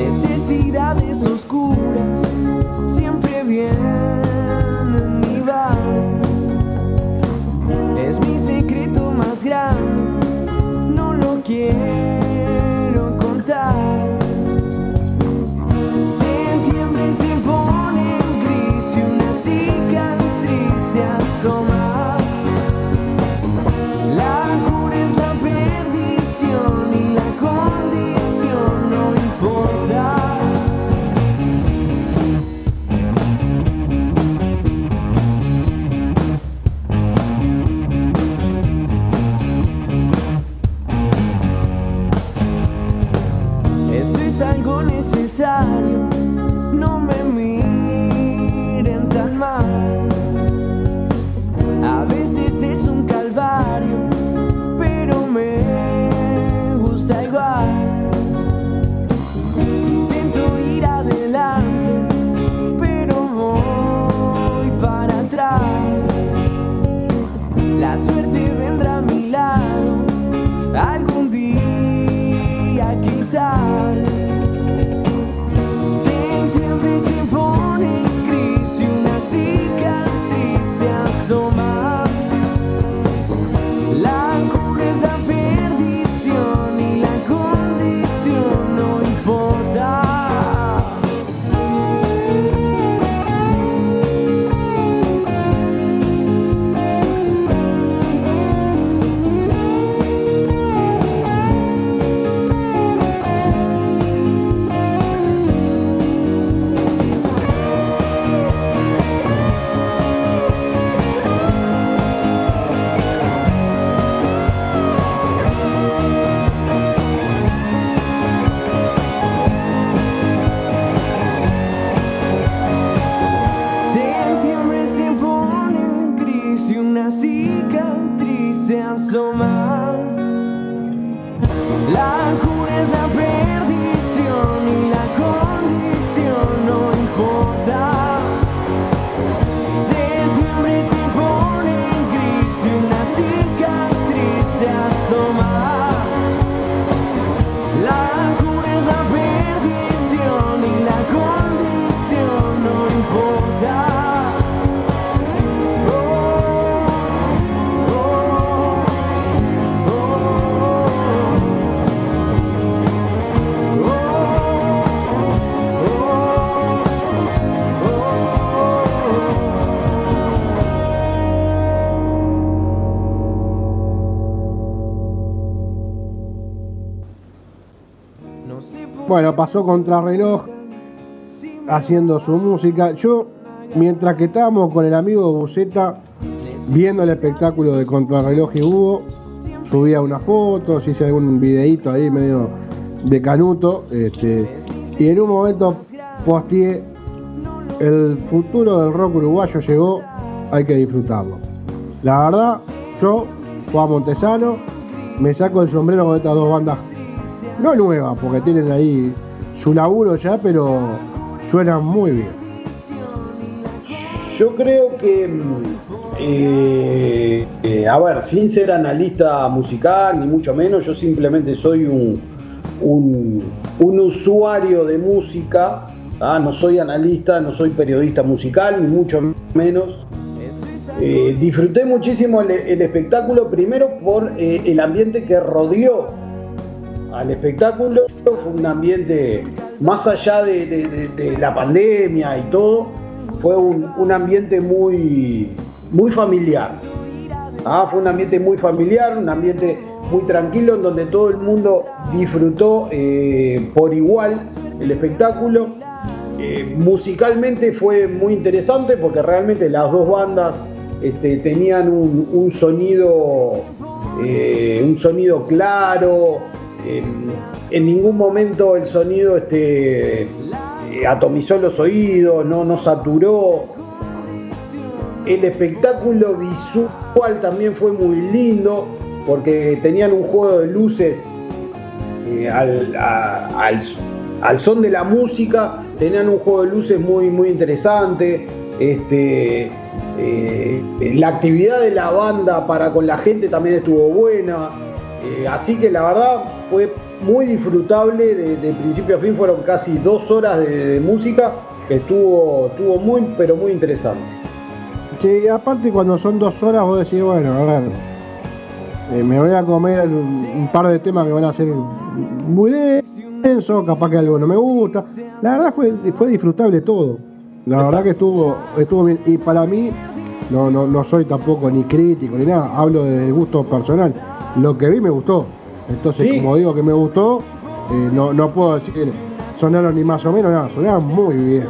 necesidades oscuras. Bueno, pasó contrarreloj haciendo su música. Yo, mientras que estábamos con el amigo Buceta viendo el espectáculo de contrarreloj que hubo, subía unas fotos, hice algún videito ahí medio de canuto. Este, y en un momento posteé, el futuro del rock uruguayo llegó, hay que disfrutarlo. La verdad, yo, Juan Montesano, me saco el sombrero con estas dos bandas no nueva, porque tienen ahí su laburo ya, pero suena muy bien. Yo creo que, eh, eh, a ver, sin ser analista musical, ni mucho menos, yo simplemente soy un, un, usuario de música, ¿tá? no soy analista, no soy periodista musical, ni mucho menos. Eh, disfruté muchísimo el, espectáculo, primero por el ambiente que rodeó al espectáculo, fue un ambiente más allá de, la pandemia y todo, fue un, ambiente muy, muy familiar. Ah, fue un ambiente muy familiar, un ambiente muy tranquilo en donde todo el mundo disfrutó eh, por igual el espectáculo. Eh, musicalmente fue muy interesante porque realmente las dos bandas este, tenían un, un sonido, eh, un sonido claro. En ningún momento el sonido este, eh, atomizó los oídos, no, no saturó. El espectáculo visual también fue muy lindo porque tenían un juego de luces eh, al, al- al son de la música, tenían un juego de luces muy, muy interesante. Este, eh, la actividad de la banda para con la gente también estuvo buena. Eh, así que la verdad fue muy disfrutable de, de principio a fin, fueron casi dos horas de, de música, que estuvo, estuvo muy, pero muy interesante. Sí, aparte cuando son dos horas vos decís, bueno, a ver, eh, me voy a comer un, un par de temas que van a ser muy densos, capaz que algo no me gusta. La verdad fue, fue disfrutable todo. La verdad que estuvo, estuvo bien. Y para mí, no, no, no soy tampoco ni crítico ni nada, hablo de gusto personal. Lo que vi me gustó. Entonces, Sí. como digo que me gustó, eh, no, no puedo decir sonaron ni más o menos nada, sonaban muy bien.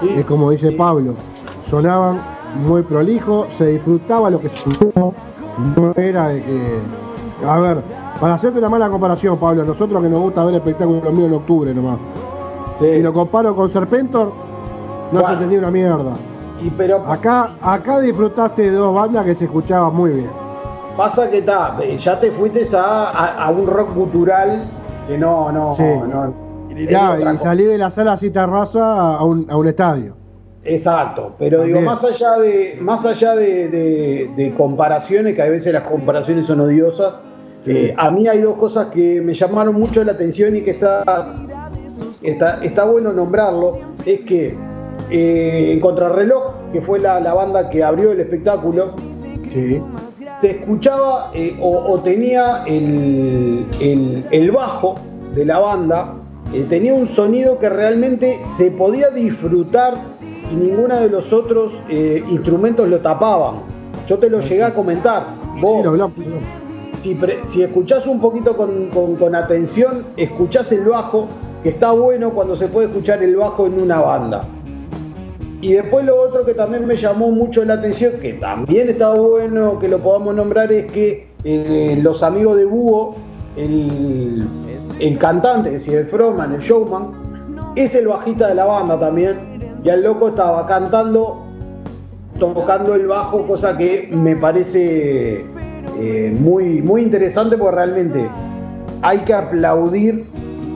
Sí. Es como dice Pablo, sonaban muy prolijo, se disfrutaba lo que se no era de que. A ver, para hacerte una mala comparación, Pablo, nosotros que nos gusta ver espectáculos míos en octubre nomás. Sí. Si lo comparo con Serpentor, no Bueno. se entendía una mierda. Y pero Acá, acá disfrutaste de dos bandas que se escuchaban muy bien. Pasa que está, ya te fuiste a, a- a un rock cultural que no, no, Sí. no. otra y salí de la sala así terraza a un, a un estadio. Exacto, pero digo, más allá de, más allá de, de- de comparaciones, que a veces las comparaciones son odiosas, Sí. eh, a mí hay dos cosas que me llamaron mucho la atención y que está, está, está bueno nombrarlo, es que eh, en Contrarreloj, que fue la, la banda que abrió el espectáculo, Sí. Se escuchaba eh, o, o tenía el, el- el bajo de la banda, eh, tenía un sonido que realmente se podía disfrutar y ninguno de los otros eh, instrumentos lo tapaban. Yo te lo llegué a comentar. Vos, Sí, lo hablamos. si, pre- si escuchás un poquito con, con- con atención, escuchás el bajo, que está bueno cuando se puede escuchar el bajo en una banda. Y después lo otro que también me llamó mucho la atención, que también está bueno que lo podamos nombrar, es que eh, los amigos de Búho, el, el cantante, es decir, el frontman, el showman, es el bajista de la banda también. Y el loco estaba cantando, tocando el bajo, cosa que me parece eh, muy, muy interesante porque realmente hay que aplaudir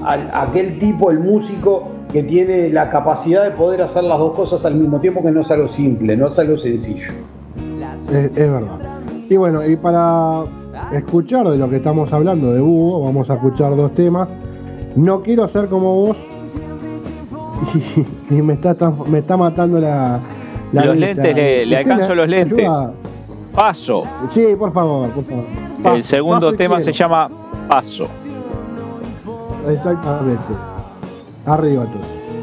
a aquel tipo, el músico, que tiene la capacidad de poder hacer las dos cosas al mismo tiempo, que no es algo simple, no es algo sencillo. Es, es verdad. Y bueno, y para escuchar de lo que estamos hablando de Búho, vamos a escuchar dos temas. No quiero ser como vos. Y, y me, está, me está matando la. la Los vista. lentes, le- le ¿Usted alcanzo los lentes. ayuda? Paso. Sí, por favor, por favor. El segundo tema se llama Paso. Exactamente. Arriba todos.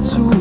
azul.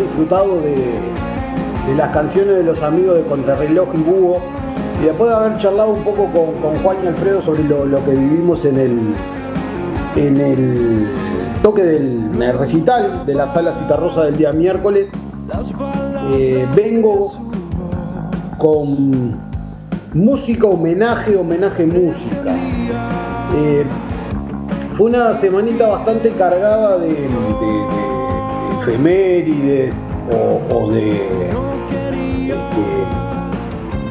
Disfrutado de, las canciones de los amigos de Contrarreloj y Búho, y después de haber charlado un poco con, Juan y Alfredo sobre lo, que vivimos en el, en el toque del recital de la sala Citarrosa del día miércoles, eh, vengo con música, homenaje, homenaje, música. Eh, fue una semanita bastante cargada de efemérides o, de,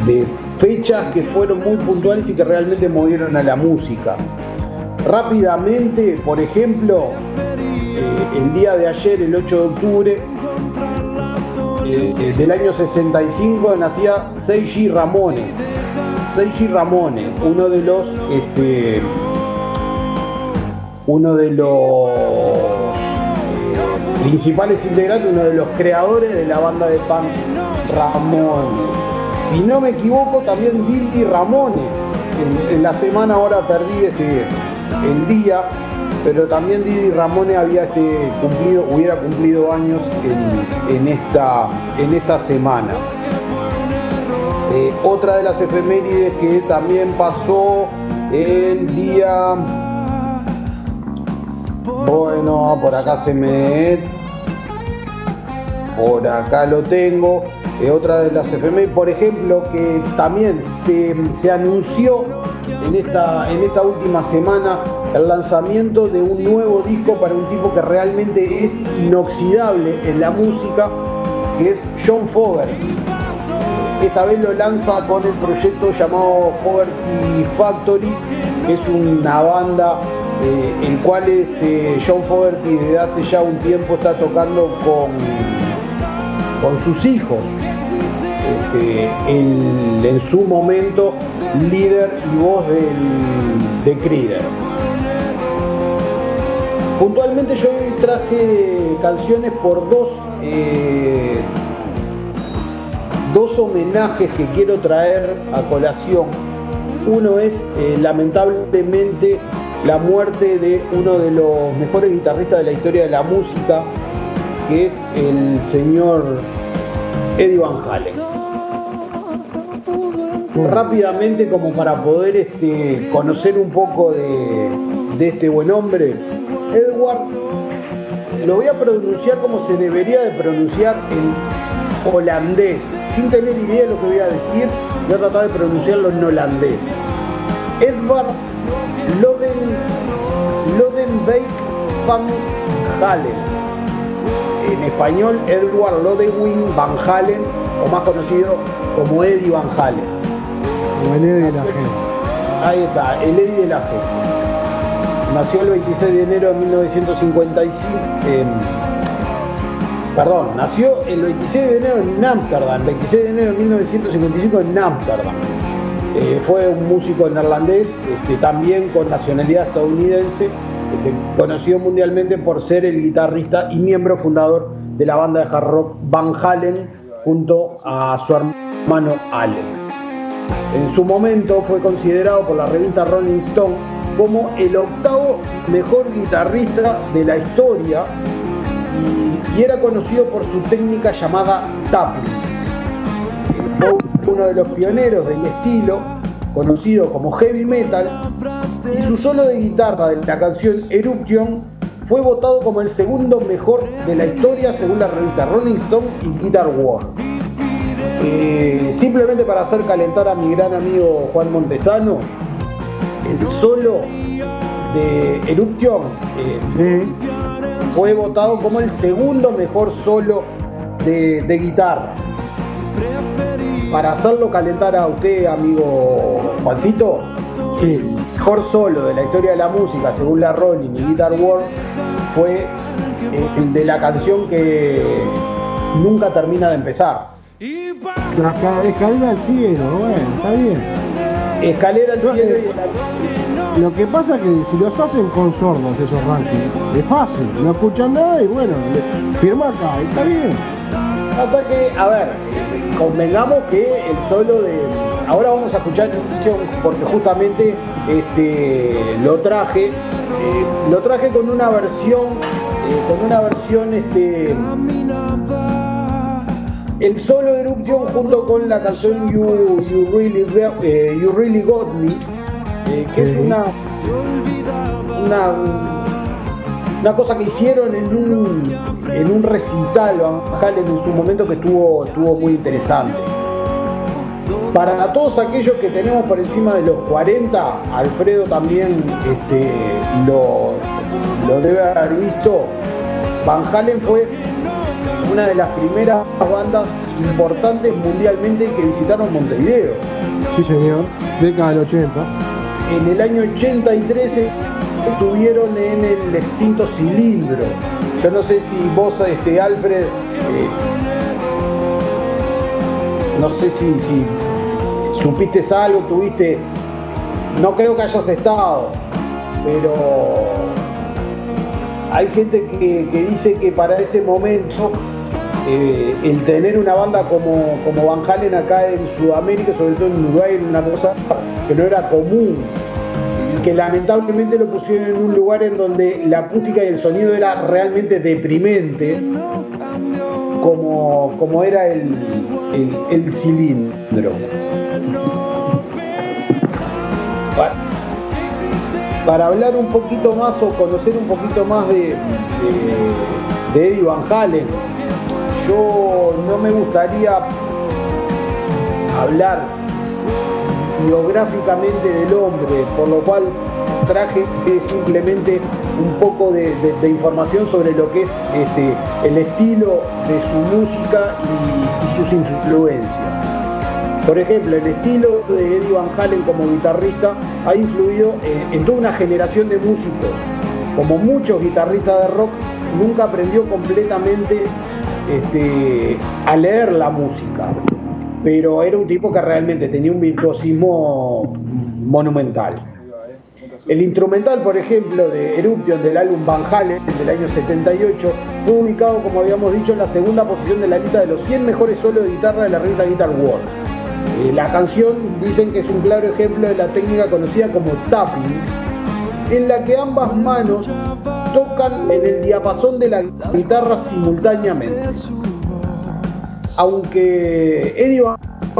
de- fechas que fueron muy puntuales y que realmente movieron a la música. Rápidamente, por ejemplo, eh, el día de ayer, el 8 de octubre, eh, eh, del año 65 nacía Seiji Ramones. Seiji Ramones, uno de los este, uno de los principales integrantes, uno de los creadores de la banda de punk Ramones. Si no me equivoco, también Didi Ramones. En, la semana ahora perdí este, el día, pero también Didi Ramones había este, cumplido, hubiera cumplido años en, en esta, en esta semana. Eh, otra de las efemérides que también pasó el día. Bueno, por acá se me. Por acá lo tengo. Eh, otra de las efemérides, por ejemplo, que también se, se anunció en esta, en esta última semana el lanzamiento de un nuevo disco para un tipo que realmente es inoxidable en la música, que es John Fogerty. Esta vez lo lanza con el proyecto llamado Fogerty Factory, que es una banda eh, el cual este, John Fogerty desde hace ya un tiempo está tocando con, con sus hijos. Este, el- en su momento líder y voz del, de Creedence. Puntualmente yo traje canciones por dos, eh, dos homenajes que quiero traer a colación. Uno es eh, lamentablemente la muerte de uno de los mejores guitarristas de la historia de la música, que es el señor Eddie Van Halen. Rápidamente, como para poder este, conocer un poco de, de este buen hombre, Edward, lo voy a pronunciar como se debería de pronunciar en holandés, sin tener idea de lo que voy a decir, voy a tratar de pronunciarlo en holandés. Edward Loden, Lodenbeek van Halen. En español, Edward Lodewing Van Halen, o más conocido como Eddie Van Halen. El Eddie de la gente. Ahí está, el Eddie de la gente. Nació el 26 de enero de 1955. en- perdón, nació el 26 de enero en Ámsterdam, 26 de enero de 1955 en Ámsterdam. Eh, fue un músico neerlandés, este, también con nacionalidad estadounidense, este, conocido mundialmente por ser el guitarrista y miembro fundador de la banda de hard rock Van Halen junto a su hermano Alex. En su momento fue considerado por la revista Rolling Stone como el octavo mejor guitarrista de la historia y, y era conocido por su técnica llamada tapping. Fue uno de los pioneros del estilo, conocido como heavy metal, y su solo de guitarra de la canción Eruption fue votado como el segundo mejor de la historia según la revista Rolling Stone y Guitar World. Eh, simplemente para hacer calentar a mi gran amigo Juan Montesano, el solo de Eruption eh, fue votado como el segundo mejor solo de, de guitarra. Para hacerlo calentar a usted, amigo Juancito, el mejor solo de la historia de la música, según la Rolling y Guitar World, fue eh, el de la canción que nunca termina de empezar. La ca- escalera al cielo, bueno, está bien. Escalera al cielo eh, Lo que pasa es que si los hacen con sordos esos rankings, es fácil, no escuchan nada y bueno, firma acá, está bien. Pasa que, a ver, convengamos que el solo de. Ahora vamos a escuchar porque justamente este, lo traje. eh, lo traje con una versión con una versión este, el solo de Eruption junto con la canción You, you, really, Got- eh, You Really Got Me, eh, que es una, una cosa que hicieron en un, en un recital Van Halen en su momento que estuvo, estuvo muy interesante. Para todos aquellos que tenemos por encima de los 40, Alfredo también este, lo, lo debe haber visto. Van Halen fue una de las primeras bandas importantes mundialmente que visitaron Montevideo. Sí, señor. Década del 80. En el año 83 estuvieron en el extinto cilindro. Yo no sé si vos, este, Alfred, eh, no sé si, supiste algo, tuviste, no creo que hayas estado, pero hay gente que, que dice que para ese momento eh, el tener una banda como, como Van Halen acá en Sudamérica, sobre todo en Uruguay, era una cosa que no era común. Que lamentablemente lo pusieron en un lugar en donde la acústica y el sonido era realmente deprimente, como, como era el, el- cilindro. Pa- para hablar un poquito más o conocer un poquito más de Eddie Van Halen, yo no me gustaría hablar biográficamente del hombre, por lo cual traje eh, simplemente un poco de, información sobre lo que es este, el estilo de su música y- sus influencias. Por ejemplo, el estilo de Eddie Van Halen como guitarrista ha influido en, en toda una generación de músicos. Como muchos guitarristas de rock, nunca aprendió completamente este, a leer la música. Pero era un tipo que realmente tenía un virtuosismo monumental. El instrumental, por ejemplo, de Eruption del álbum Van Halen del año 78 fue ubicado, como habíamos dicho, en la segunda posición de la lista de los 100 mejores solos de guitarra de la revista Guitar World. Eh, la canción dicen que es un claro ejemplo de la técnica conocida como tapping, en la que ambas manos tocan en el diapasón de la guitarra simultáneamente. Aunque Eddie Van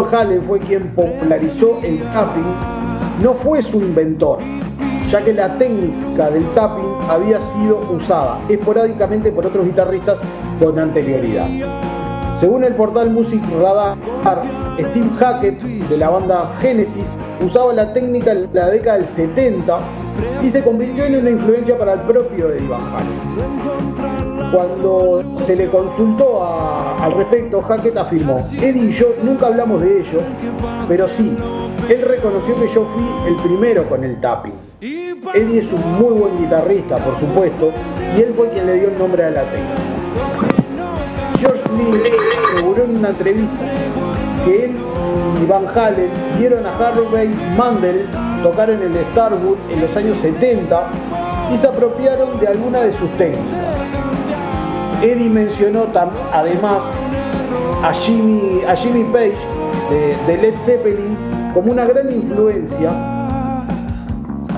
Halen fue quien popularizó el tapping, no fue su inventor, ya que la técnica del tapping había sido usada esporádicamente por otros guitarristas con anterioridad. Según el portal Music Radar, Steve Hackett de la banda Genesis usaba la técnica en la década del 70 y se convirtió en una influencia para el propio Eddie Van Halen. Cuando se le consultó al respecto, Hackett afirmó, Eddie y yo nunca hablamos de ello, pero sí, él reconoció que yo fui el primero con el tapping. Eddie es un muy buen guitarrista, por supuesto, y él fue quien le dio el nombre a la técnica. George Lee aseguró en una entrevista que él y Van Halen vieron a Harvey Mandel tocar en el Starwood en los años 70 y se apropiaron de alguna de sus técnicas. Eddie mencionó además a Jimmy, a Jimmy Page de, Led Zeppelin como una gran influencia,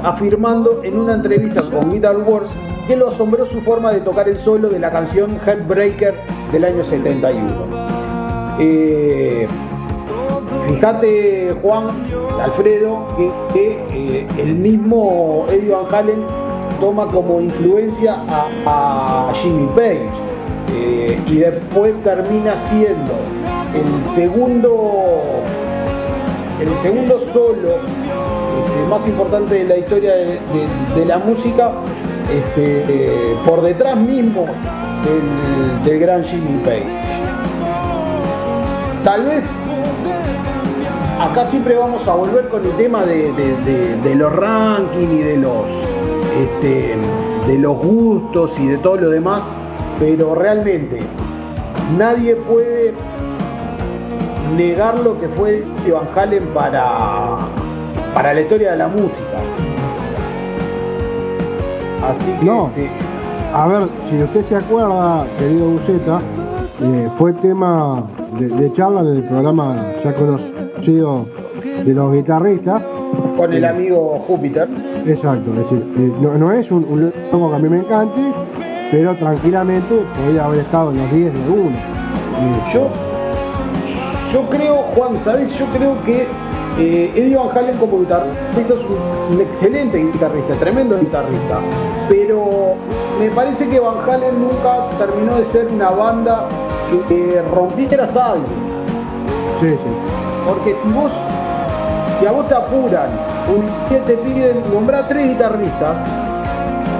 afirmando en una entrevista con Guitar World que lo asombró su forma de tocar el solo de la canción Headbreaker del año 71. Eh, fíjate, Juan, Alfredo, que, eh, el mismo Eddie Van Halen toma como influencia a Jimmy Page eh, y después termina siendo el segundo el segundo solo este, más importante de la historia de, la música este, eh, por detrás mismo del, gran Jimmy Page. Tal vez acá siempre vamos a volver con el tema de los rankings y de los este, de los gustos y de todo lo demás, pero realmente nadie puede negar lo que fue Van Halen para, para la historia de la música. Así que No. este, A ver, si usted se acuerda, querido Buceta, eh, fue tema de, de charla en el programa ya conocido de los guitarristas. con el amigo Júpiter, Exacto, es decir, eh, no, no es un, un logo que a mí me encante, pero tranquilamente podría haber estado en los 10 de uno. Eh, Yo, yo creo, Juan, ¿sabes? Yo creo que eh, Eddie Van Halen como guitarrista es un, excelente guitarrista, tremendo guitarrista. Pero me parece que Van Halen nunca terminó de ser una banda que, que rompiera estadios. sí, sí. Porque si vos, si a vos te apuran, un te piden nombrar tres guitarristas,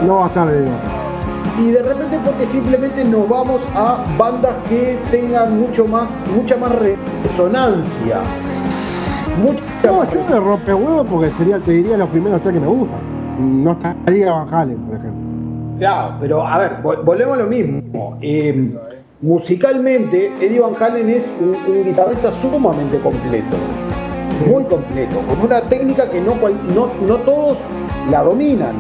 No va a estar de y de repente porque simplemente nos vamos a bandas que tengan mucho más, mucha más resonancia. Mucha No, yo me rompe huevo porque sería, te diría, los primeros tres que me gustan. No estaría Van Halen, por ejemplo. Claro, pero a ver, vol- volvemos a lo mismo. Eh, musicalmente, Eddie Van Halen es un, un guitarrista sumamente completo, muy completo, con una técnica que no, no, no todos la dominan.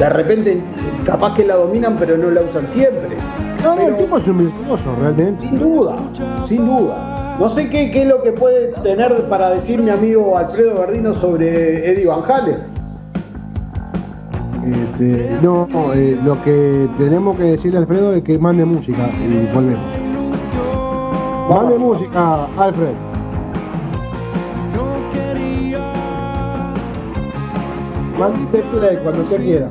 De repente, capaz que la dominan, pero no la usan siempre. No, no, el tipo es un virtuoso, realmente. Sin duda, sin duda. No sé qué, qué es lo que puede tener para decir mi amigo Alfredo Verdino sobre Eddie Van Halen. Este, no, no, eh, lo que tenemos que decirle a Alfredo es que mande música y volvemos. Mande música, Alfred. Mande play cuando usted quiera.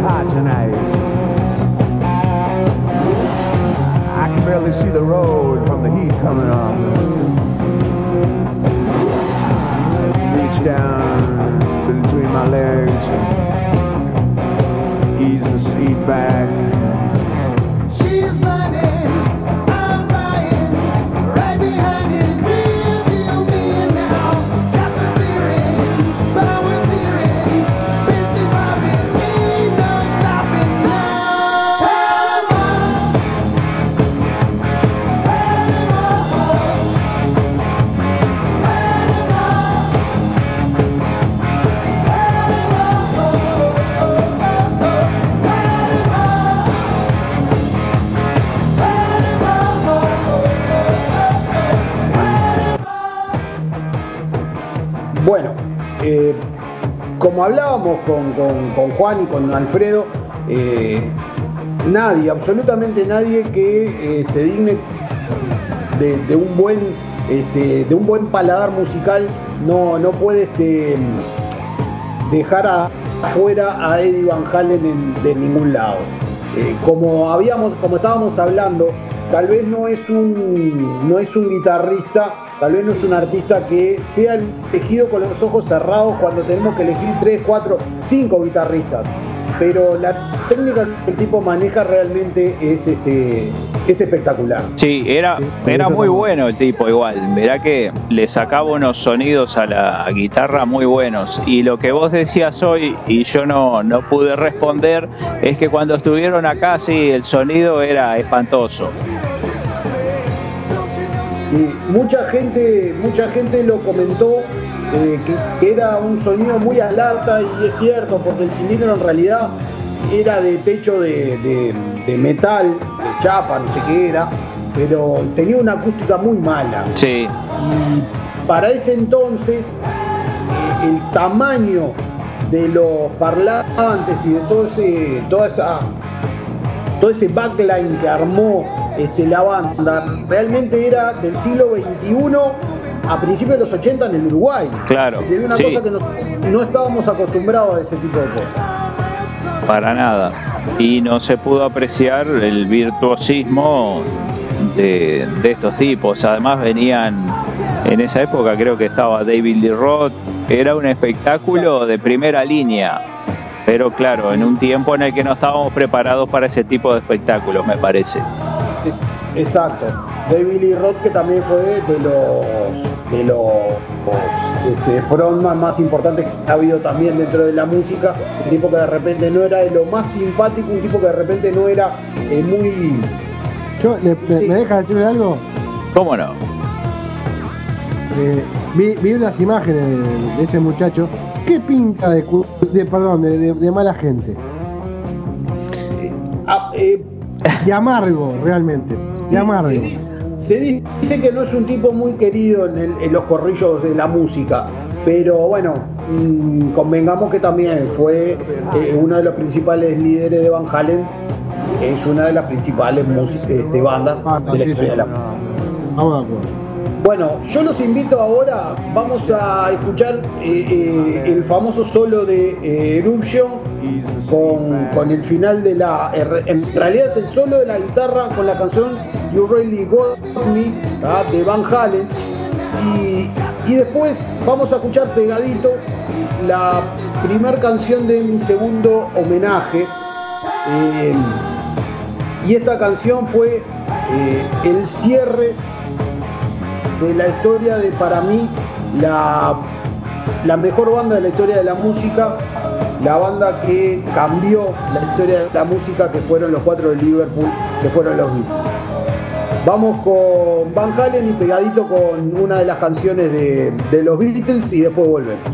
hot. Hablábamos con, con- Juan y con Alfredo, eh, nadie, absolutamente nadie que eh, se digne de, de un buen este, de un buen paladar musical no, no puede este, dejar a- afuera a Eddie Van Halen en- de ningún lado. Eh, como habíamos, como estábamos hablando, tal vez no es un no es un guitarrista, tal vez no es un artista que sea elegido con los ojos cerrados cuando tenemos que elegir 3, 4, 5 guitarristas. Pero la técnica que el tipo maneja realmente es este es espectacular. Sí, era, Sí, era muy también. bueno el tipo igual. Verá que le sacaba unos sonidos a la guitarra muy buenos. Y lo que vos decías hoy, y yo no, no pude responder, es que cuando estuvieron acá, sí, el sonido era espantoso. Y mucha gente, mucha gente lo comentó eh, que, era un sonido muy alerta y es cierto, porque el cilindro en realidad era de techo de, de- de metal, de chapa, no sé qué era, pero tenía una acústica muy mala. Sí, Y para ese entonces, eh, el tamaño de los parlantes y de todo ese, toda esa, todo ese backline que armó este, la banda, realmente era del siglo XXI a principios de los 80 en el Uruguay. Claro, decir, una sí. cosa que no, no estábamos acostumbrados a ese tipo de cosas. para nada. Y no se pudo apreciar el virtuosismo de, de estos tipos. Además venían, en esa época creo que estaba David Lee Roth, era un espectáculo de primera línea. Pero claro, en un tiempo en el que no estábamos preparados para ese tipo de espectáculos, me parece. Exacto. David Lee Roth, que también fue de los, de los este, frontman más importantes que ha habido también dentro de la música. Un tipo que de repente no era de lo más simpático, un tipo que de repente no era eh, muy. Yo, le- me, Sí. ¿me deja decirle algo? ¿Cómo no? Eh, vi, vi unas imágenes de, de ese muchacho. ¿Qué pinta de, de perdón, de, de- de mala gente? ah, eh, De amargo, realmente. De amargo. Se, di- se dice que no es un tipo muy querido en, el- en los corrillos de la música, pero bueno, mm, convengamos que también fue eh, uno de los principales líderes de Van Halen, es una de las principales músicas de bandas Ah, de la historia de la Vamos acuerdo. Bueno, yo los invito ahora, vamos a escuchar eh, eh, el famoso solo de eh, Eruption con, con el final de la... En realidad es el solo de la guitarra con la canción You Really Got Me de Van Halen. Y, después vamos a escuchar pegadito la primer canción de mi segundo homenaje. Eh, y esta canción fue el cierre de la historia de para mí la, la mejor banda de la historia de la música, la banda que cambió la historia de la música, que fueron los cuatro de Liverpool, que fueron los Beatles. Vamos con Van Halen y pegadito con una de las canciones de, de los Beatles y después volvemos.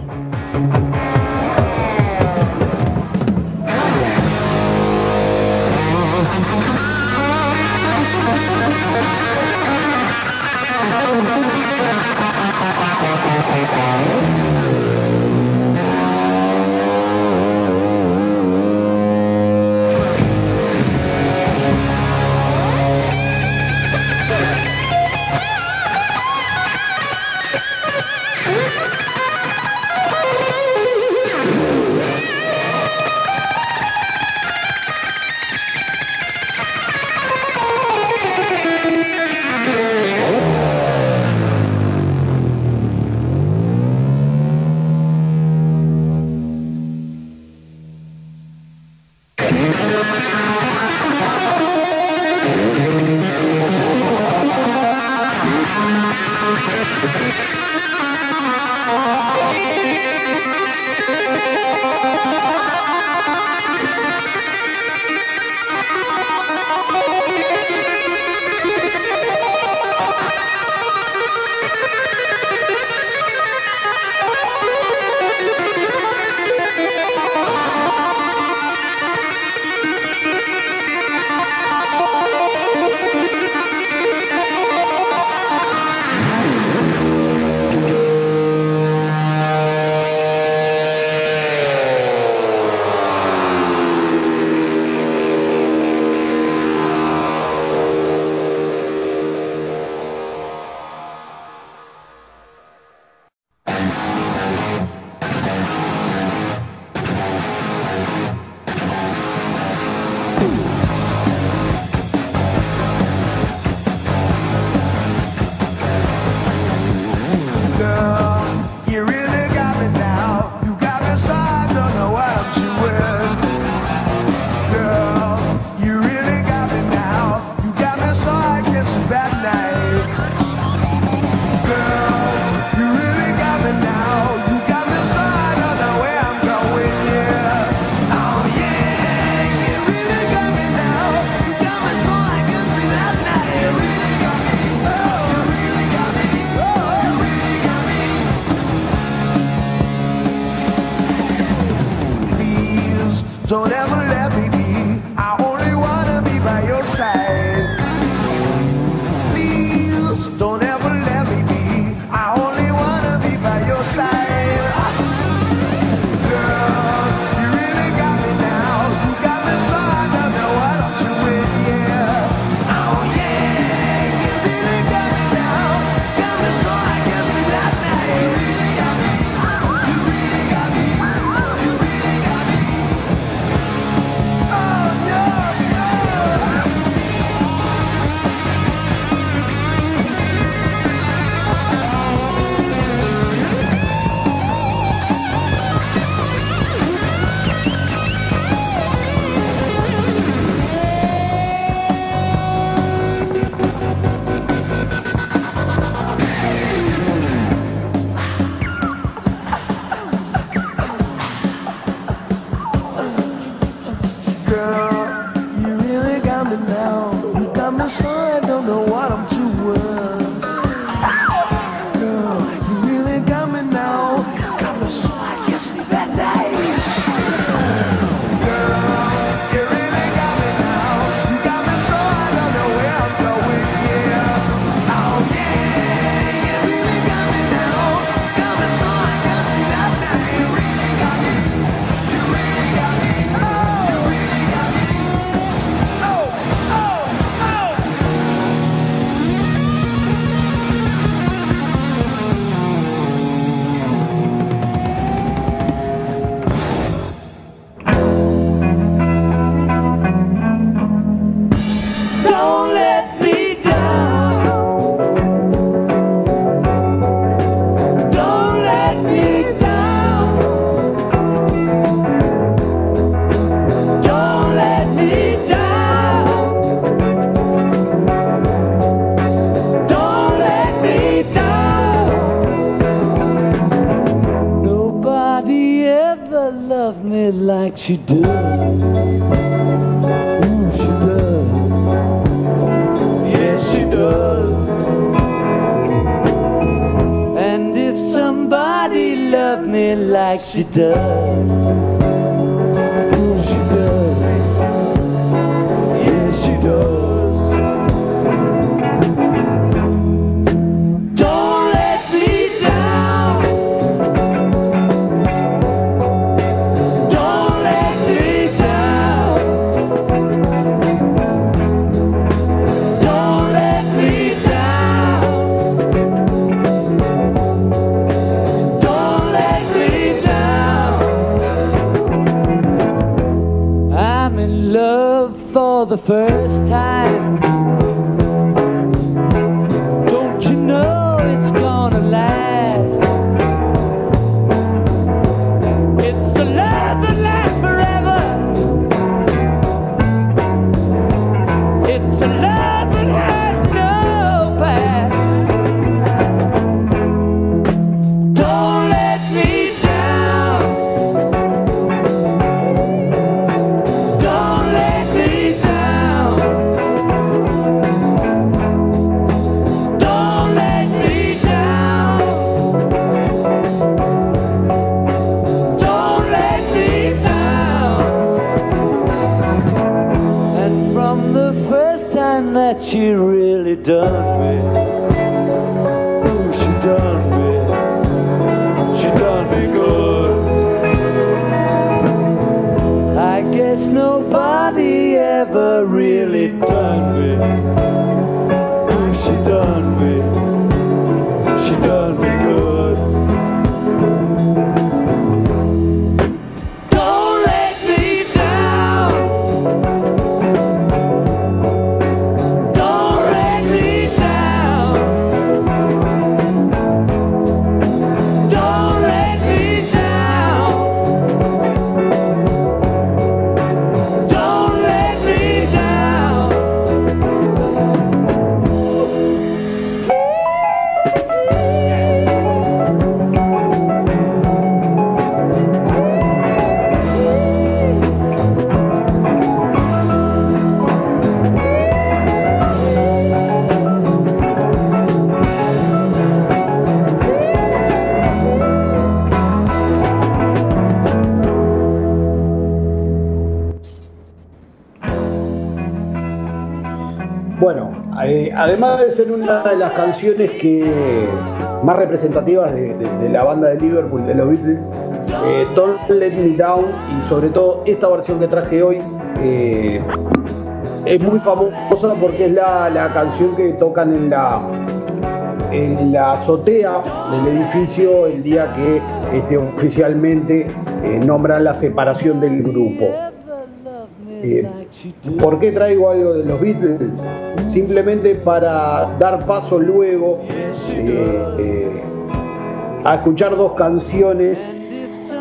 she did. Una de las canciones que más representativas de, de- de la banda de Liverpool, de los Beatles, eh, Don't Let Me Down y sobre todo esta versión que traje hoy eh, es muy famosa porque es la, la canción que tocan en la, en la azotea del edificio el día que este, oficialmente eh, nombran la separación del grupo. Eh, ¿Por qué traigo algo de los Beatles? Simplemente para dar paso luego eh, eh, a escuchar dos canciones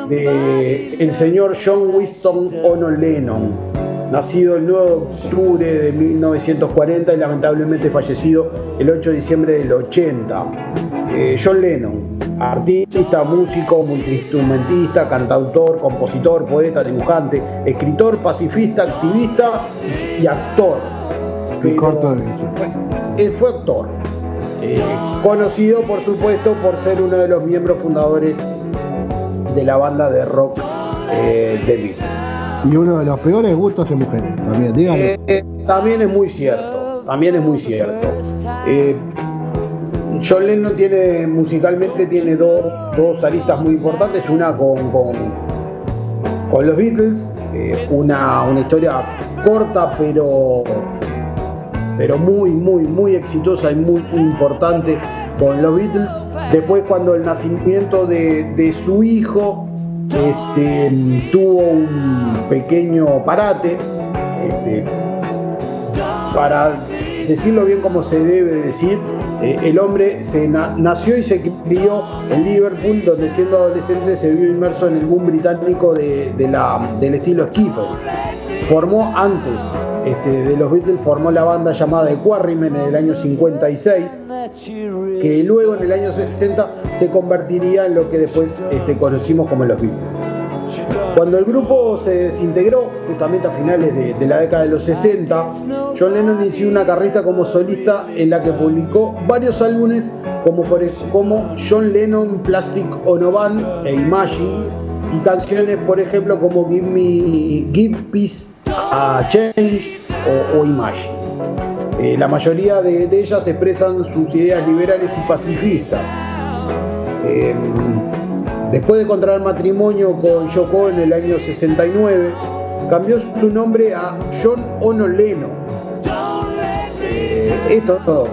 de el señor John Winston Ono Lennon, nacido el 9 de octubre de 1940 y lamentablemente fallecido el 8 de diciembre del 80. Eh, John Lennon, artista, músico, multiinstrumentista, cantautor, compositor, poeta, dibujante, escritor, pacifista, activista y actor. Pero- corto él fue actor, eh, conocido por supuesto por ser uno de los miembros fundadores de la banda de rock eh, The Beatles. Y uno de los peores gustos en mujeres también, dígalo. Eh, eh, también es muy cierto, también es muy cierto. Eh, John Lennon tiene musicalmente tiene dos, dos aristas muy importantes, una con, con, con los Beatles, una, una historia corta pero pero muy, muy, muy exitosa y muy, importante con los Beatles. Después cuando el nacimiento de, de su hijo este, tuvo un pequeño parate, este, para decirlo bien como se debe decir, eh, el hombre se na- nació y se crió en Liverpool, donde siendo adolescente se vio inmerso en el boom británico de, del estilo skiffle. Formó antes este, de los Beatles, formó la banda llamada The Quarrymen en el año 56, que luego en el año 60 se convertiría en lo que después este, conocimos como los Beatles. Cuando el grupo se desintegró, justamente a finales de, la década de los 60, John Lennon inició una carrera como solista en la que publicó varios álbumes como, por como John Lennon, Plastic Ono Band e Imagine, y canciones, por ejemplo, como Give Me Give Peace a Change o, o Imagine. Eh, la mayoría de, ellas expresan sus ideas liberales y pacifistas. Eh, después de contraer matrimonio con Yoko en el año 69, cambió su nombre a John Ono Lennon. Eh, esto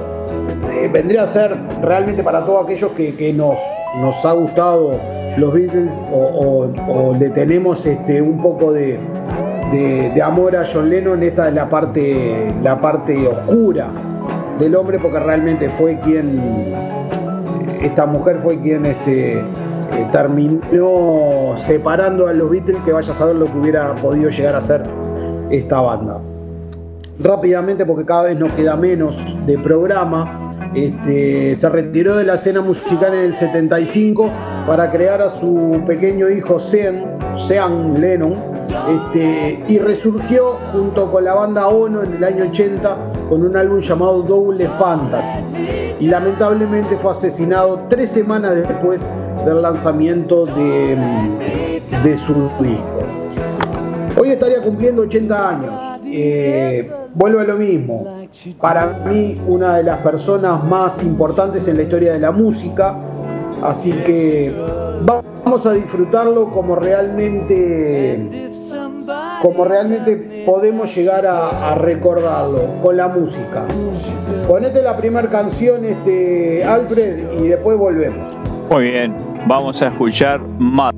eh, vendría a ser realmente para todos aquellos que, nos, nos ha gustado los Beatles o- o le tenemos este, un poco de, de- amor a John Lennon, esta es la parte, la parte oscura del hombre porque realmente fue quien esta mujer fue quien este, eh, terminó separando a los Beatles, que vaya a saber lo que hubiera podido llegar a ser esta banda. Rápidamente, porque cada vez nos queda menos de programa, este, se retiró de la escena musical en el 75 para crear a su pequeño hijo Sean, Sean Lennon, este, y resurgió junto con la banda Ono en el año 80 con un álbum llamado Double Fantasy y lamentablemente fue asesinado tres semanas después del lanzamiento de, su disco. Hoy estaría cumpliendo 80 años. Eh, vuelvo a lo mismo. Para mí, una de las personas más importantes en la historia de la música. Así que vamos a disfrutarlo como realmente, como realmente podemos llegar a, a recordarlo con la música. Ponete la primera canción, este Alfred, y después volvemos. Muy bien, vamos a escuchar más.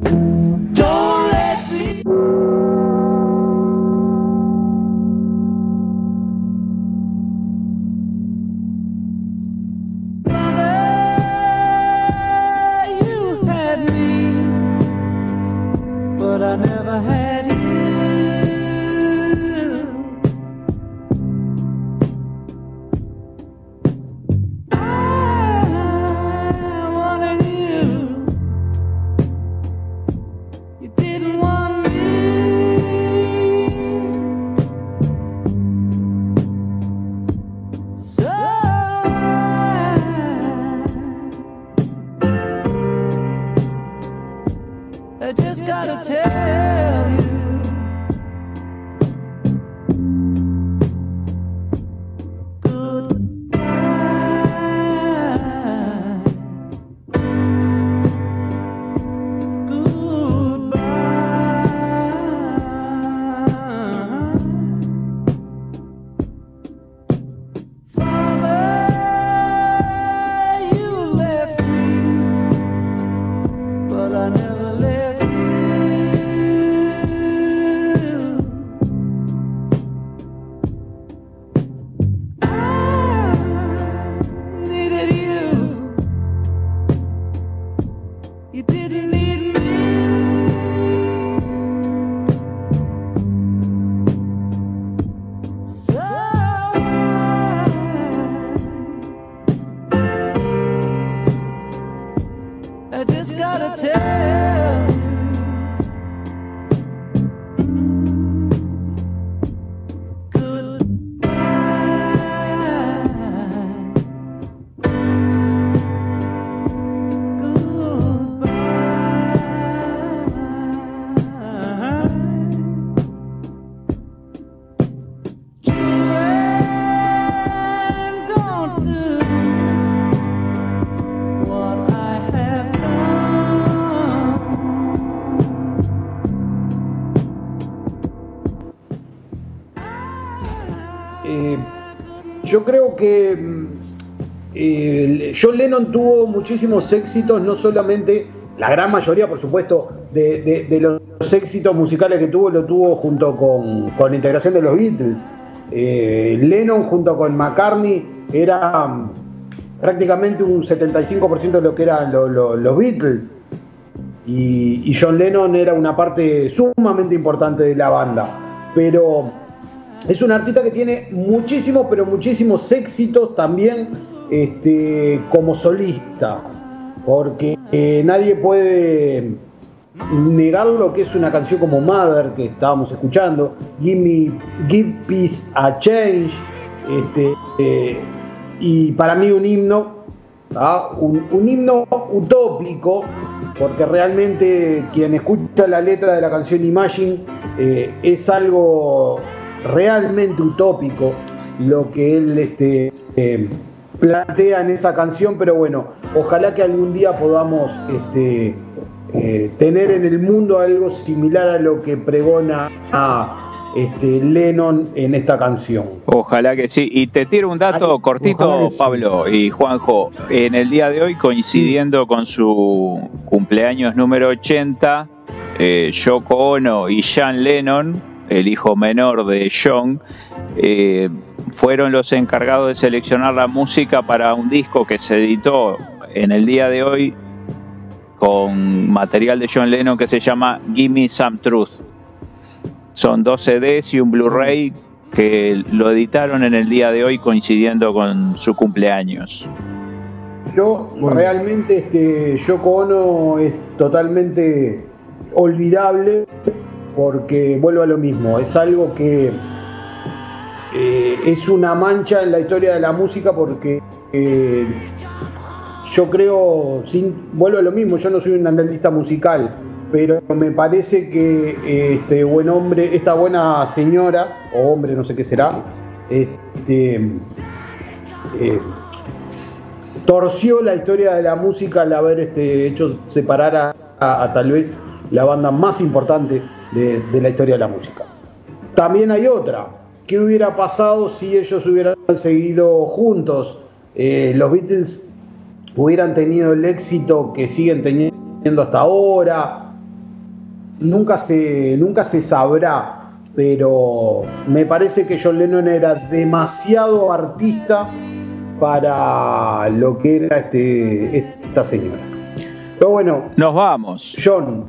John Lennon tuvo muchísimos éxitos, no solamente, la gran mayoría, por supuesto, de, los éxitos musicales que tuvo, lo tuvo junto con, con la integración de los Beatles. Eh, Lennon junto con McCartney era mm, prácticamente un 75% de lo que eran lo- lo- los Beatles. Y, y John Lennon era una parte sumamente importante de la banda. Pero es un artista que tiene muchísimos, pero muchísimos éxitos también este, como solista. Porque eh, nadie puede negar lo que es una canción como Mother que estábamos escuchando, Give Me, Give Peace a Change, este, eh, y para mí un himno, un, un himno utópico, porque realmente quien escucha la letra de la canción Imagine eh, es algo realmente utópico lo que él este, plantea en esa canción, pero bueno, ojalá que algún día podamos este, eh, tener en el mundo algo similar a lo que pregona a este, Lennon en esta canción. Ojalá que sí. Y te tiro un dato cortito, sí. Pablo y Juanjo. En el día de hoy, coincidiendo con su cumpleaños número 80, eh, Yoko Ono y Sean Lennon, el hijo menor de John, eh, fueron los encargados de seleccionar la música para un disco que se editó en el día de hoy con material de John Lennon que se llama Gimme Some Truth. Son dos CDs y un Blu-ray que lo editaron en el día de hoy coincidiendo con su cumpleaños. Yo Bueno. realmente este Yoko Ono es totalmente olvidable porque vuelvo a lo mismo, es algo que eh, es una mancha en la historia de la música porque eh, yo creo, vuelvo a lo mismo, yo no soy un analista musical, pero me parece que este buen hombre, esta buena señora, o hombre, no sé qué será, este, eh, torció la historia de la música al haber este, hecho separar a tal vez la banda más importante de, de la historia de la música. También hay otra. ¿Qué hubiera pasado si ellos hubieran seguido juntos? Eh, los Beatles hubieran tenido el éxito que siguen teniendo hasta ahora. Nunca se, nunca se sabrá, pero me parece que John Lennon era demasiado artista para lo que era este, esta señora. Pero bueno, Nos vamos. John,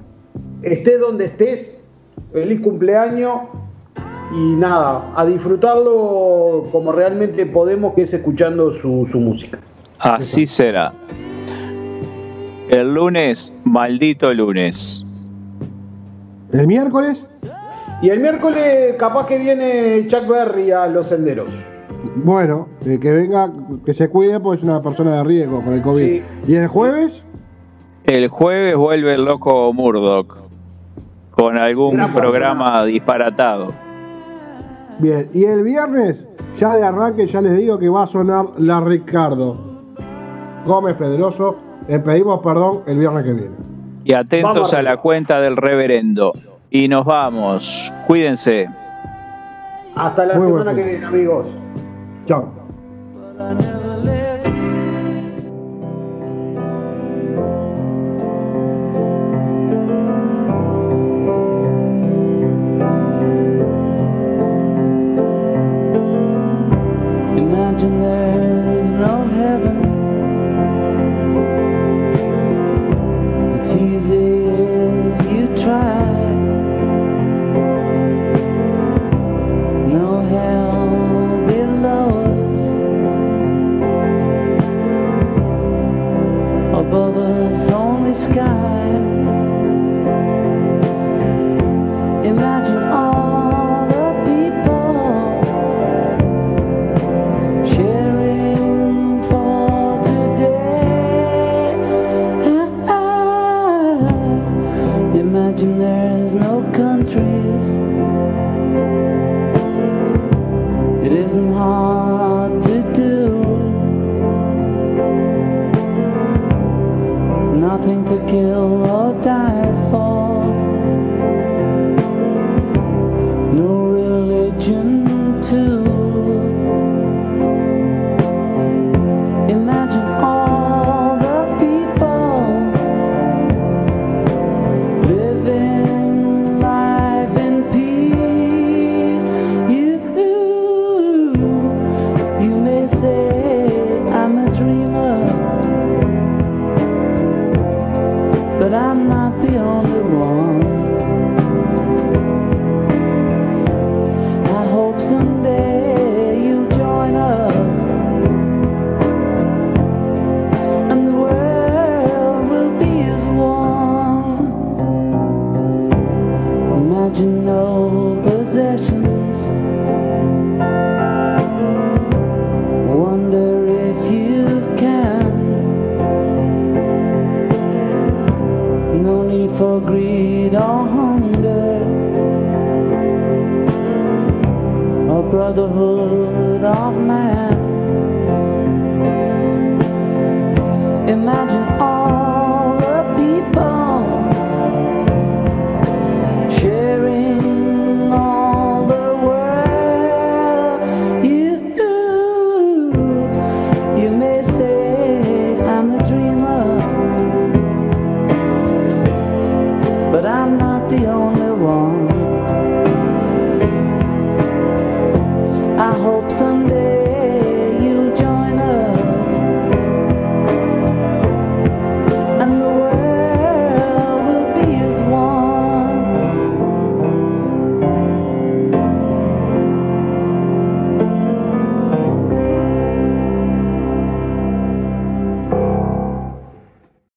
estés donde estés, feliz cumpleaños y nada, a disfrutarlo como realmente podemos, que es escuchando su, su música. Así será. El lunes, maldito lunes. El miércoles, Y el miércoles capaz que viene Chuck Berry a Los Senderos. bueno, eh, que venga, que se cuide, pues es una persona de riesgo con el COVID. Sí. Y el jueves, El jueves vuelve el loco Murdoch con algún Gran programa disparatado. bien. Y el viernes, ya de arranque, ya les digo que va a sonar la Ricardo Gómez Pedroso. Le pedimos perdón el viernes que viene. Y atentos Vamos a la arriba. cuenta del reverendo. Y nos vamos. Cuídense. Hasta la Muy semana que viene, amigos. Chao.